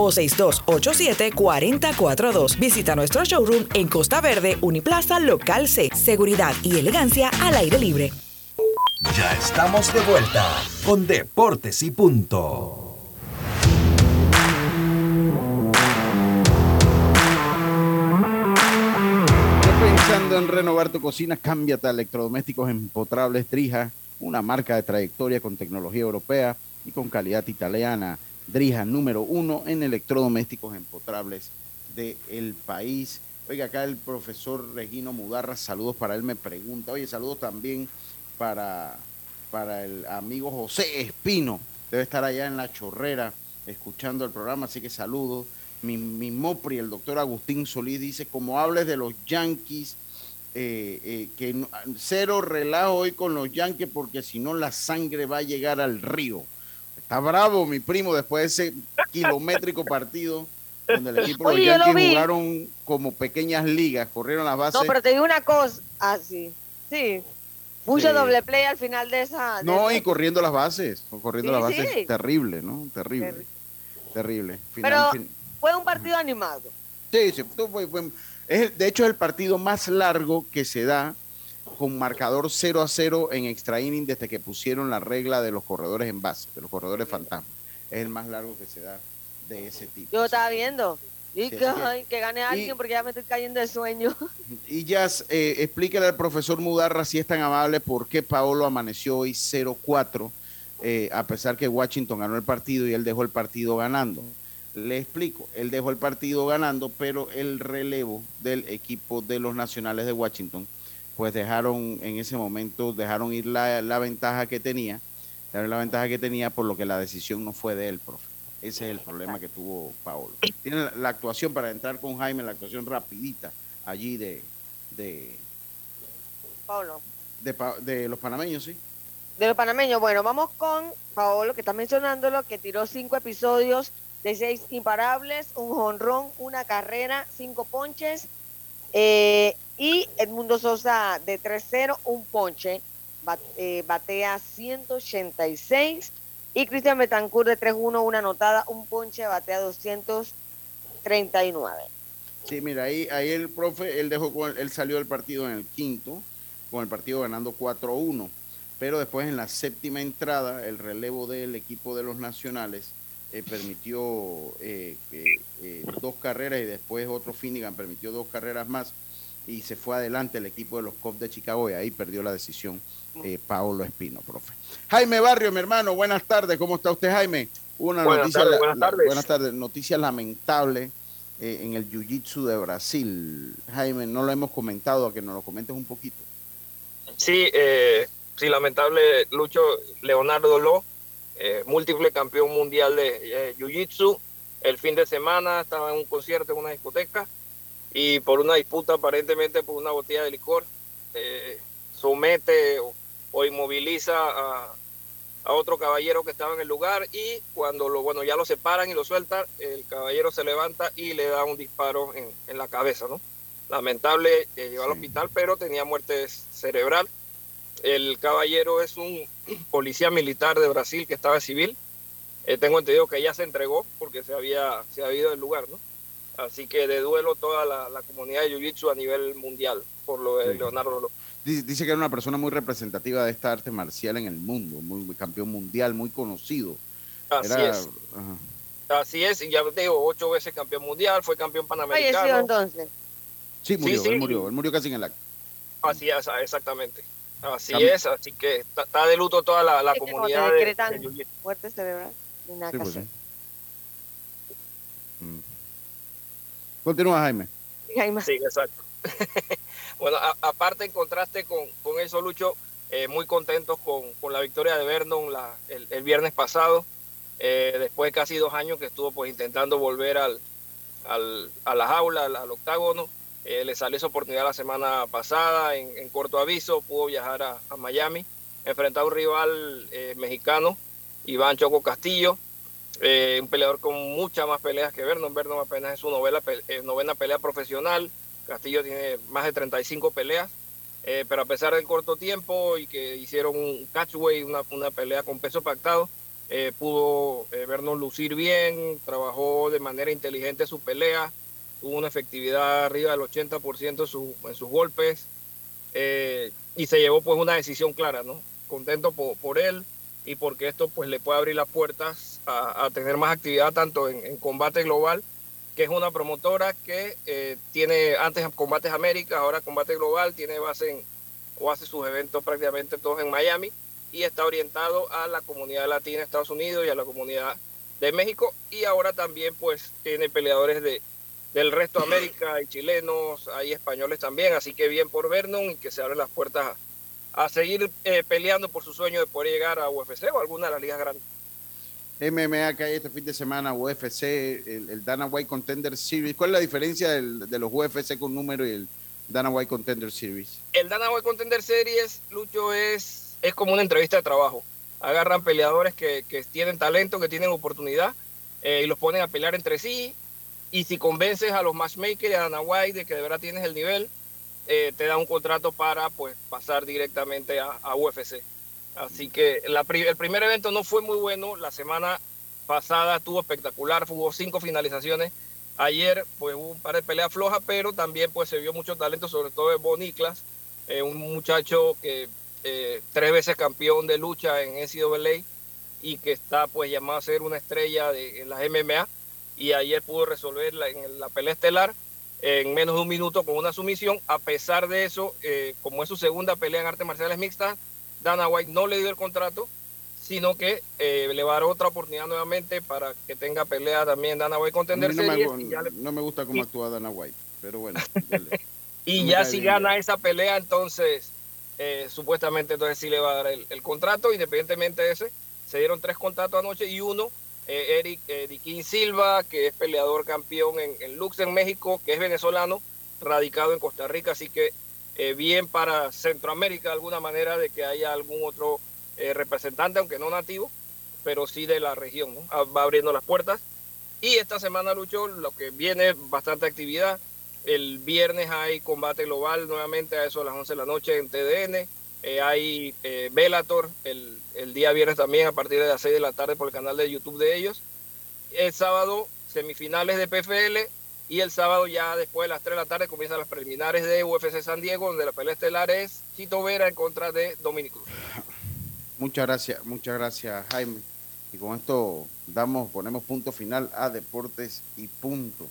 o 6287-442. Visita nuestro showroom en Costa Verde, Uniplaza, Local C. Seguridad y elegancia al aire libre. Ya estamos de vuelta con Deportes y Punto. pensando en renovar tu cocina, cámbiate a electrodomésticos empotrables Trija, una marca de trayectoria con tecnología europea y con calidad italiana. Drija número uno en electrodomésticos empotrables del país. Oiga, acá el profesor Regino Mudarra, saludos para él, me pregunta. Oye, saludos también para, para el amigo José Espino. Debe estar allá en la chorrera escuchando el programa, así que saludos. Mi, mi Mopri, el doctor Agustín Solís, dice, como hables de los Yankees, eh, eh, que cero relajo hoy con los Yankees porque si no la sangre va a llegar al río. Está bravo mi primo después de ese kilométrico partido donde el equipo de los Yankees jugaron como pequeñas ligas, corrieron las bases. No, pero te digo una cosa. Ah, sí. Sí. Mucho Sí. doble play al final de esa. de No, esa- y corriendo las bases, corriendo Sí, las bases, sí. terrible, ¿no? Terrible, terrible. Final, Pero fin- fue un partido animado. Sí, sí, fue- fue- es de hecho, es el partido más largo que se da con marcador 0 a 0 en extra inning desde que pusieron la regla de los corredores en base, de los corredores fantasma. Es el más largo que se da de ese tipo. Yo estaba viendo. Y ay, que gane alguien porque ya me estoy cayendo de sueño. <laughs> Y ya eh, explíquele al profesor Mudarra si es tan amable por qué Paolo amaneció hoy 0-4, eh, a pesar que Washington ganó el partido y él dejó el partido ganando. Le explico, él dejó el partido ganando, pero el relevo del equipo de los nacionales de Washington, pues dejaron en ese momento, dejaron ir la, la ventaja que tenía, dejaron la ventaja que tenía, por lo que la decisión no fue de él, profe. Ese es el problema que tuvo Paolo. Tiene la, la actuación para entrar con Jaime, la actuación rapidita allí de, de, Pablo. de, pa- de los panameños, ¿sí? De los panameños, bueno, vamos con Paolo, que está mencionándolo, que tiró cinco episodios de seis imparables, un jonrón, una carrera, cinco ponches, eh, y Edmundo Sosa de 3-0, un ponche, eh, batea 186, y Cristian Betancourt de 3-1, una anotada, un ponche, batea 239. Sí, mira, ahí, ahí el profe, él dejó con- él salió del partido en el quinto, con el partido ganando 4-1. Pero después en la séptima entrada, el relevo del equipo de los nacionales eh, permitió eh, eh, dos carreras y después otro Finnegan permitió dos carreras más y se fue adelante el equipo de los Cubs de Chicago y ahí perdió la decisión eh, Paolo Espino, profe. Jaime Barrio, mi hermano, buenas tardes. ¿Cómo está usted, Jaime? Una Buenas noticia, tardes, buenas la- tardes. buenas tardes. Noticia lamentable eh, en el Jiu-Jitsu de Brasil. Jaime, no lo hemos comentado, a que nos lo comentes un poquito. Sí, eh, sí, lamentable, Lucho Leonardo Ló, eh, múltiple campeón mundial de eh, Jiu-Jitsu. El fin de semana estaba en un concierto en una discoteca y por una disputa, aparentemente por una botella de licor, eh, somete o, o inmoviliza a, a otro caballero que estaba en el lugar y cuando lo, bueno, ya lo separan y lo sueltan, el caballero se levanta y le da un disparo en, en la cabeza, ¿no? Lamentable, eh, llegó al hospital, pero tenía muerte cerebral. El caballero es un <clears throat> policía militar de Brasil que estaba civil. Eh, tengo entendido que ya se entregó porque se había, se había ido del lugar, ¿no? Así que de duelo toda la, la comunidad de Jiu-Jitsu a nivel mundial por lo de Sí. Leonardo. Dice, dice que era una persona muy representativa de esta arte marcial en el mundo, muy, muy campeón mundial, muy conocido. Así Era- es. ajá. Así es, y ya te digo, ocho veces campeón mundial, fue campeón Falleció panamericano. entonces. Sí, murió, sí. él murió, él murió casi en el acto. Así es, exactamente. Así Cam- es, así que está, está de luto toda la, la Es que como comunidad de- decretan de Jiu-Jitsu. muerte cerebral, Sí, que pues, hacer. sí. Mm. Continúa, Jaime. Jaime. Sí, exacto. <laughs> bueno, a- aparte en contraste con, con eso, Lucho, eh, muy contentos con, con la victoria de Vernon la- el, el viernes pasado, eh, después de casi dos años que estuvo pues intentando volver al, al- a la jaula, al, al octágono. Eh, le salió esa oportunidad la semana pasada en, en corto aviso, pudo viajar a, a Miami, enfrentar a un rival eh, mexicano, Iván Choco Castillo, eh, un peleador con muchas más peleas que Vernon. Vernon apenas es su novela, eh, novena pelea profesional. Castillo tiene más de 35 peleas. eh, pero a pesar del corto tiempo y que hicieron un catchway, una, una pelea con peso pactado, eh, pudo eh, Vernon lucir bien, trabajó de manera inteligente su pelea, tuvo una efectividad arriba del 80% en, su- en sus golpes y se llevó pues una decisión clara, ¿no? Contento por, por él y porque esto pues le puede abrir las puertas a, a tener más actividad tanto en, combate global que es una promotora que eh, tiene antes Combates América, ahora Combate Global, tiene base en, o hace sus eventos prácticamente todos en Miami y está orientado a la comunidad latina de Estados Unidos y a la comunidad de México y ahora también pues tiene peleadores de, del resto de América, hay chilenos, hay españoles también, así que bien por Vernon y que se abren las puertas a, a seguir eh, peleando por su sueño de poder llegar a UFC o alguna de las ligas grandes. MMA que hay este fin de semana, UFC, el, el Dana White Contender Series. ¿Cuál es la diferencia del- de los UFC con número y el Dana White Contender Series? El Dana White Contender Series, Lucho, es, es como una entrevista de trabajo. Agarran peleadores que, que tienen talento, que tienen oportunidad, eh, y los ponen a pelear entre sí. Y si convences a los matchmakers y a Dana White de que de verdad tienes el nivel, eh, te da un contrato para pues pasar directamente a, a UFC. Así que la el primer evento no fue muy bueno. La semana pasada estuvo espectacular, hubo cinco finalizaciones. Ayer pues hubo un par de peleas flojas, pero también pues se vio mucho talento, sobre todo de Bo Niklas, eh, un muchacho que eh, tres veces campeón de lucha en NCAA y que está pues llamado a ser una estrella de, en las MMA y ayer pudo resolver la, en la pelea estelar en menos de un minuto con una sumisión. A pesar de eso, eh, como es su segunda pelea en artes marciales mixtas, Dana White no le dio el contrato, sino que eh, le va a dar otra oportunidad nuevamente para que tenga pelea también Dana White Contender no, me, Series gu- y ya le- no me gusta cómo actúa Dana White, pero bueno. <laughs> dale. y No ya si bien, gana esa pelea, entonces eh, supuestamente entonces sí le va a dar el, el contrato, independientemente de ese. Se dieron tres contratos anoche y uno, eh, Eric eh, Diquín Silva, que es peleador campeón en, en Lux en México, que es venezolano, radicado en Costa Rica, así que eh, bien para Centroamérica de alguna manera de que haya algún otro eh, representante, aunque no nativo, pero sí de la región. Ah, va abriendo las puertas. Y esta semana, Lucho, lo que viene es bastante actividad. El viernes hay combate global nuevamente a eso de las 11 de la noche en TDN. Eh, hay Bellator el, el día viernes también a partir de las 6 de la tarde por el canal de YouTube de ellos. El sábado semifinales de PFL y el sábado ya después de las 3 de la tarde comienzan las preliminares de UFC San Diego donde la pelea estelar es Chito Vera en contra de Dominic Cruz. Muchas gracias, muchas gracias, Jaime. Y con esto damos, ponemos punto final a Deportes y punto.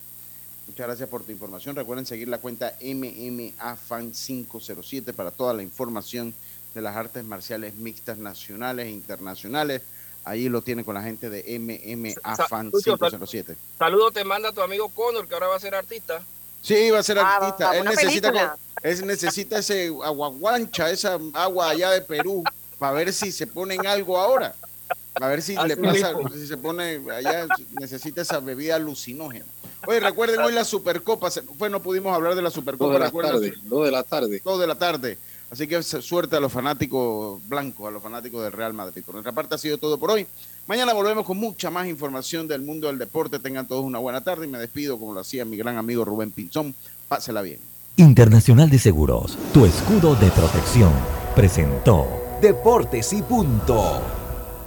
Muchas gracias por tu información. Recuerden seguir la cuenta MMAFan507 para toda la información de las artes marciales mixtas nacionales e internacionales. Allí lo tienen con la gente de MMAFan507. Saludos te manda tu amigo Conor que ahora va a ser artista. Sí, va a ser Ah, artista. Él necesita, él necesita ese aguaguancha, esa agua allá de Perú, para ver si se pone en algo ahora. A ver si le pasa, mismo. si se pone allá, necesita esa bebida alucinógena. Oye, recuerden hoy la Supercopa. se- Pues no pudimos hablar de la Supercopa. Dos de la tarde, dos de la tarde. Dos de la tarde. Así que su- suerte a los fanáticos blancos, a los fanáticos del Real Madrid. Por nuestra parte ha sido todo por hoy. Mañana volvemos con mucha más información del mundo del deporte. Tengan todos una buena tarde y me despido como lo hacía mi gran amigo Rubén Pinzón. Pásela bien. Internacional de Seguros, tu escudo de protección, presentó Deportes y punto.